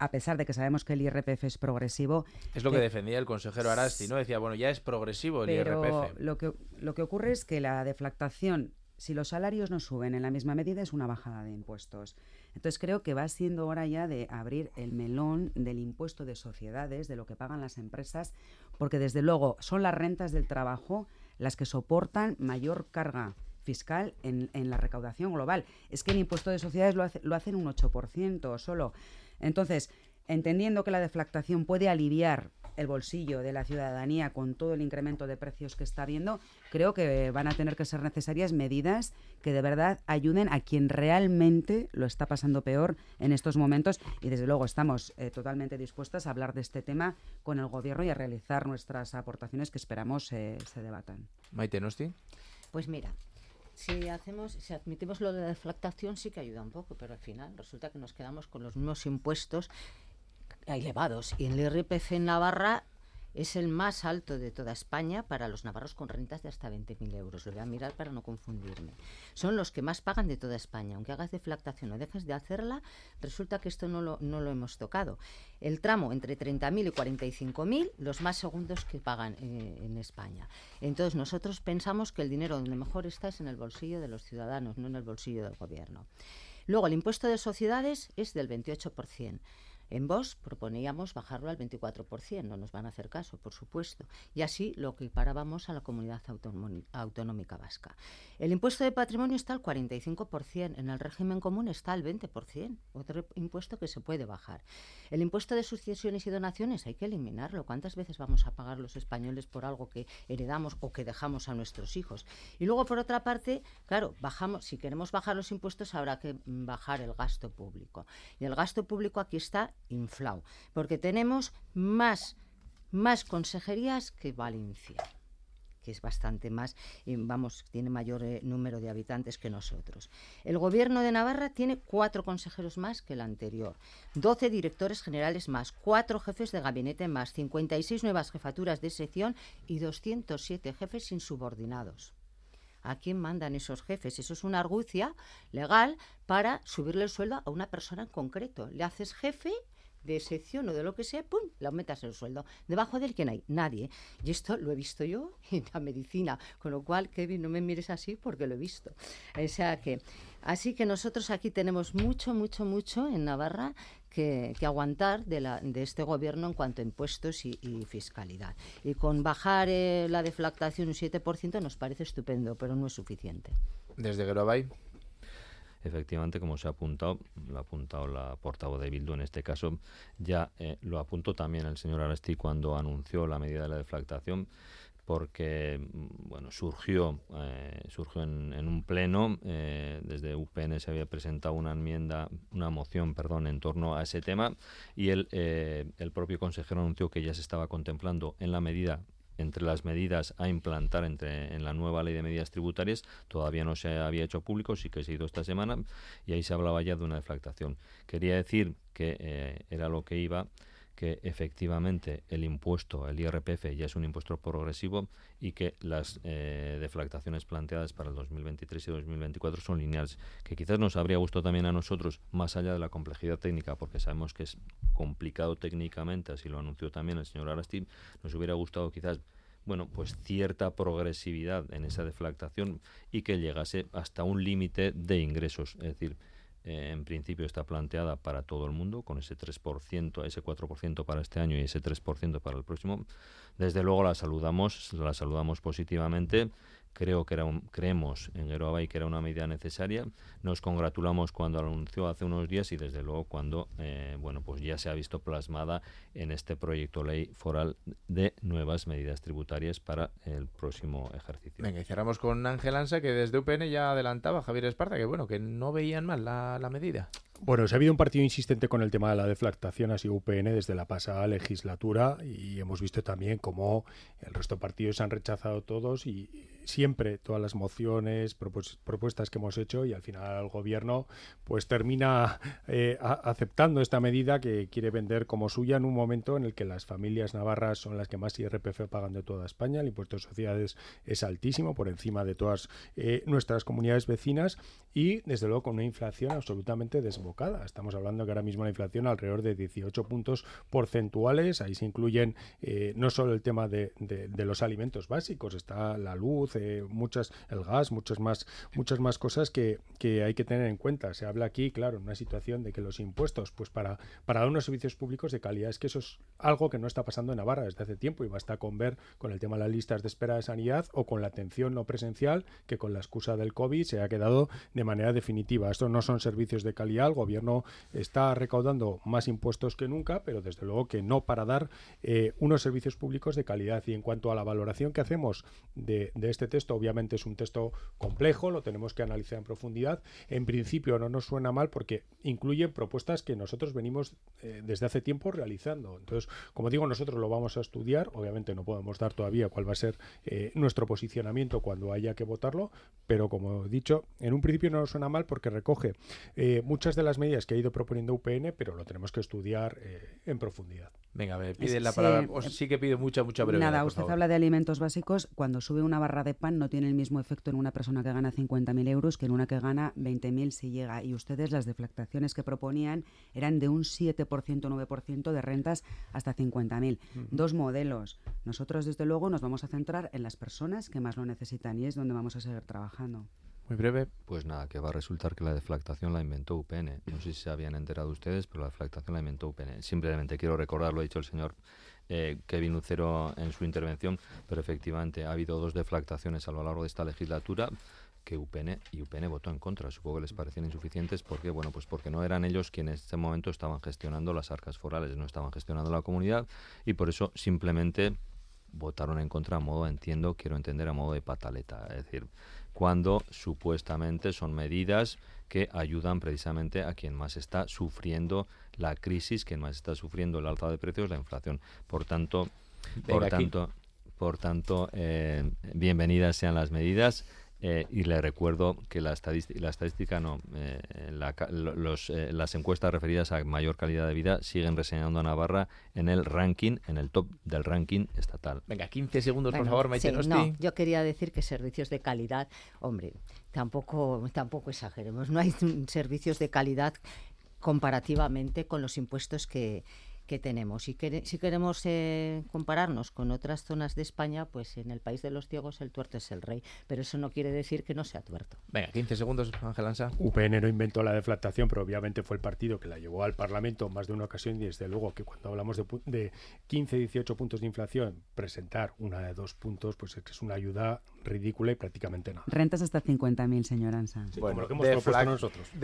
a pesar de que sabemos que el IRPF es progresivo. Es lo que, defendía el consejero Arasti, ¿no? Decía, bueno, ya es progresivo el IRPF. Lo que, lo que ocurre es que la deflactación, si los salarios no suben en la misma medida, es una bajada de impuestos. Entonces creo que va siendo hora ya de abrir el melón del impuesto de sociedades, de lo que pagan las empresas, porque desde luego son las rentas del trabajo las que soportan mayor carga fiscal en, en la recaudación global. Es que el impuesto de sociedades lo, hace, lo hacen un 8% solo. Entonces, entendiendo que la deflactación puede aliviar el bolsillo de la ciudadanía con todo el incremento de precios que está habiendo, creo que van a tener que ser necesarias medidas que de verdad ayuden a quien realmente lo está pasando peor en estos momentos y desde luego estamos eh, totalmente dispuestas a hablar de este tema con el gobierno y a realizar nuestras aportaciones que esperamos eh, se debatan. Maite Nosti. Pues mira, si hacemos, si admitimos lo de la deflactación sí que ayuda un poco, pero al final resulta que nos quedamos con los mismos impuestos elevados. Y el IRPF en Navarra es el más alto de toda España para los navarros con rentas de hasta 20.000 euros. Lo voy a mirar para no confundirme. Son los que más pagan de toda España. Aunque hagas deflactación o dejes de hacerla, resulta que esto no lo, hemos tocado. El tramo entre 30.000 y 45.000, los más segundos que pagan eh, en España. Entonces nosotros pensamos que el dinero donde mejor está es en el bolsillo de los ciudadanos, no en el bolsillo del gobierno. Luego, el impuesto de sociedades es del 28%. En vos proponíamos bajarlo al 24%, no nos van a hacer caso, por supuesto, y así lo equiparábamos a la comunidad autonómica vasca. El impuesto de patrimonio está al 45%, en el régimen común está al 20%, otro impuesto que se puede bajar. El impuesto de sucesiones y donaciones hay que eliminarlo. ¿Cuántas veces vamos a pagar los españoles por algo que heredamos o que dejamos a nuestros hijos? Y luego, por otra parte, claro, bajamos, si queremos bajar los impuestos habrá que bajar el gasto público. Y el gasto público aquí está inflado, porque tenemos más, más consejerías que Valencia que es bastante más, vamos, tiene mayor eh, número de habitantes que nosotros. El gobierno de Navarra tiene cuatro consejeros más que el anterior, 12 directores generales más, cuatro jefes de gabinete más, 56 nuevas jefaturas de sección y 207 jefes insubordinados. ¿A quién mandan esos jefes? Eso es una argucia legal para subirle el sueldo a una persona en concreto. Le haces jefe de sección o de lo que sea, ¡pum!, le aumentas el sueldo. Debajo de él, ¿quién hay? Nadie. Y esto lo he visto yo *laughs* en la medicina, con lo cual, Kevin, no me mires así porque lo he visto. O sea que, así que nosotros aquí tenemos mucho, mucho, mucho en Navarra que, aguantar de, la, de, este gobierno en cuanto a impuestos y, fiscalidad. Y con bajar eh, la deflactación un 7% nos parece estupendo, pero no es suficiente. Desde Gerobay. Efectivamente, como se ha apuntado, lo ha apuntado la portavoz de Bildu en este caso, ya eh, lo apuntó también el señor Arasti cuando anunció la medida de la deflactación porque mm, bueno surgió eh, surgió en, un pleno eh, desde UPN se había presentado una enmienda una moción perdón en torno a ese tema y el, eh, el propio consejero anunció que ya se estaba contemplando en la medida entre las medidas a implantar entre, en la nueva ley de medidas tributarias todavía no se había hecho público, sí que se ha ido esta semana y ahí se hablaba ya de una deflactación. Quería decir que era lo que iba que efectivamente el impuesto, el IRPF, ya es un impuesto progresivo y que las eh, deflactaciones planteadas para el 2023 y 2024 son lineales, que quizás nos habría gustado también a nosotros, más allá de la complejidad técnica, porque sabemos que es complicado técnicamente, así lo anunció también el señor Arastín, nos hubiera gustado quizás bueno, pues cierta progresividad en esa deflactación y que llegase hasta un límite de ingresos, es decir, eh, en principio está planteada para todo el mundo, con ese 3%, ese 4% para este año y ese 3% para el próximo. Desde luego la saludamos, la saludamos positivamente creo que era un, creemos en Geroabay que era una medida necesaria. Nos congratulamos cuando lo anunció hace unos días y desde luego cuando eh, bueno pues ya se ha visto plasmada en este proyecto ley foral de nuevas medidas tributarias para el próximo ejercicio. Venga, y cerramos con Ángel Ansa que desde UPN ya adelantaba Javier Esparta que bueno que no veían mal la medida. Bueno, se ha habido un partido insistente con el tema de la deflactación, ha sido UPN desde la pasada legislatura y hemos visto también cómo el resto de partidos han rechazado todos y siempre todas las mociones, propuestas que hemos hecho y al final el gobierno pues termina eh, aceptando esta medida que quiere vender como suya en un momento en el que las familias navarras son las que más IRPF pagan de toda España, el impuesto de sociedades es altísimo por encima de todas eh, nuestras comunidades vecinas y desde luego con una inflación absolutamente Estamos hablando que ahora mismo la inflación alrededor de 18 puntos porcentuales, ahí se incluyen eh, no solo el tema de, de los alimentos básicos, está la luz, muchas, el gas, muchas más, muchas más cosas que, que, hay que tener en cuenta. Se habla aquí, claro, en una situación de que los impuestos, pues para, para unos servicios públicos de calidad, es que eso es algo que no está pasando en Navarra desde hace tiempo y basta con ver con el tema de las listas de espera de sanidad o con la atención no presencial que con la excusa del COVID se ha quedado de manera definitiva. Estos no son servicios de calidad, gobierno está recaudando más impuestos que nunca, pero desde luego que no para dar eh, unos servicios públicos de calidad. Y en cuanto a la valoración que hacemos de, este texto obviamente es un texto complejo, lo tenemos que analizar en profundidad. En principio no nos suena mal porque incluye propuestas que nosotros venimos eh, desde hace tiempo realizando. Entonces, como digo, nosotros lo vamos a estudiar. Obviamente no podemos dar todavía cuál va a ser eh, nuestro posicionamiento cuando haya que votarlo, pero como he dicho, en un principio no nos suena mal porque recoge muchas de las medidas que ha ido proponiendo UPN, pero lo tenemos que estudiar en profundidad. Venga, me pide la palabra. sí que pide mucha, mucha brevedad. Nada, usted habla de alimentos básicos. Cuando sube una barra de pan no tiene el mismo efecto en una persona que gana 50.000 euros que en una que gana 20.000 si llega. Y ustedes las deflactaciones que proponían eran de un 7%, 9% de rentas hasta 50.000. Dos modelos. Nosotros, desde luego, nos vamos a centrar en las personas que más lo necesitan y es donde vamos a seguir trabajando. Muy breve. Pues nada, que va a resultar que la deflactación la inventó UPN. No sé si se habían enterado ustedes, pero la deflactación la inventó UPN. Simplemente quiero recordar, lo ha dicho el señor eh, Kevin Lucero en su intervención, pero efectivamente ha habido dos deflactaciones a lo largo de esta legislatura que UPN y UPN votó en contra. Supongo que les parecían insuficientes porque, bueno, pues porque no eran ellos quienes en este momento estaban gestionando las arcas forales, no estaban gestionando la comunidad y por eso simplemente votaron en contra a modo, entiendo, quiero entender, a modo de pataleta. Es decir, cuando supuestamente son medidas que ayudan precisamente a quien más está sufriendo la crisis, quien más está sufriendo el alta de precios, la inflación. Por tanto, por tanto, por tanto, eh, bienvenidas sean las medidas Eh, y le recuerdo que la estadística, la estadística no, eh, los, eh, las encuestas referidas a mayor calidad de vida siguen reseñando a Navarra en el ranking, en el top del ranking estatal. Venga, 15 segundos, por favor, Maite sí, no, yo quería decir que servicios de calidad, hombre, tampoco, tampoco exageremos. No hay servicios de calidad comparativamente con los impuestos que, que tenemos. Y si queremos eh, compararnos con otras zonas de España, pues en el país de los ciegos el tuerto es el rey. Pero eso no quiere decir que no sea tuerto. Venga, 15 segundos, Ángel Ansa. UPN no inventó la deflactación, pero obviamente fue el partido que la llevó al Parlamento más de una ocasión y desde luego que cuando hablamos de, pu- de 15, 18 puntos de inflación, presentar una de dos puntos, pues es que es una ayuda ridícula y prácticamente nada. Rentas hasta 50.000, señor Ansa. como lo que hemos propuesto deflac- nosotros. Y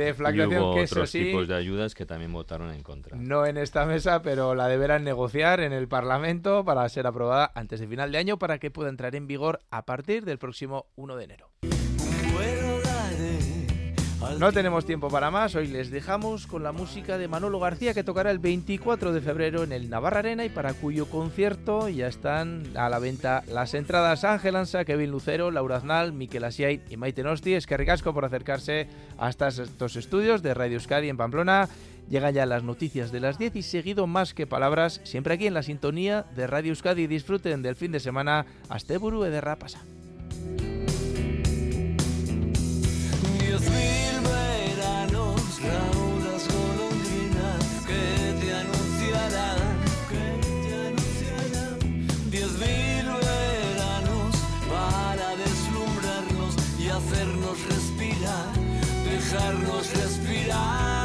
hubo que eso otros sí, tipos de ayudas que también votaron en contra. no en esta mesa, pero la deberán negociar en el Parlamento para ser aprobada antes de final de año para que pueda entrar en vigor a partir del próximo 1 de enero. No tenemos tiempo para más, hoy les dejamos con la música de Manolo García que tocará el 24 de febrero en el Navarra Arena y para cuyo concierto ya están a la venta las entradas Ángel Ansa, Kevin Lucero, Laura Aznal, Miquel Asiait y Maite Nosti. Es que ricasco por acercarse hasta estos estudios de Radio Euskadi en Pamplona. Llegan ya las noticias de las 10 y seguido más que palabras, siempre aquí en la sintonía de Radio Euskadi. Disfruten del fin de semana. Asteburu ederra pasa. Respirar.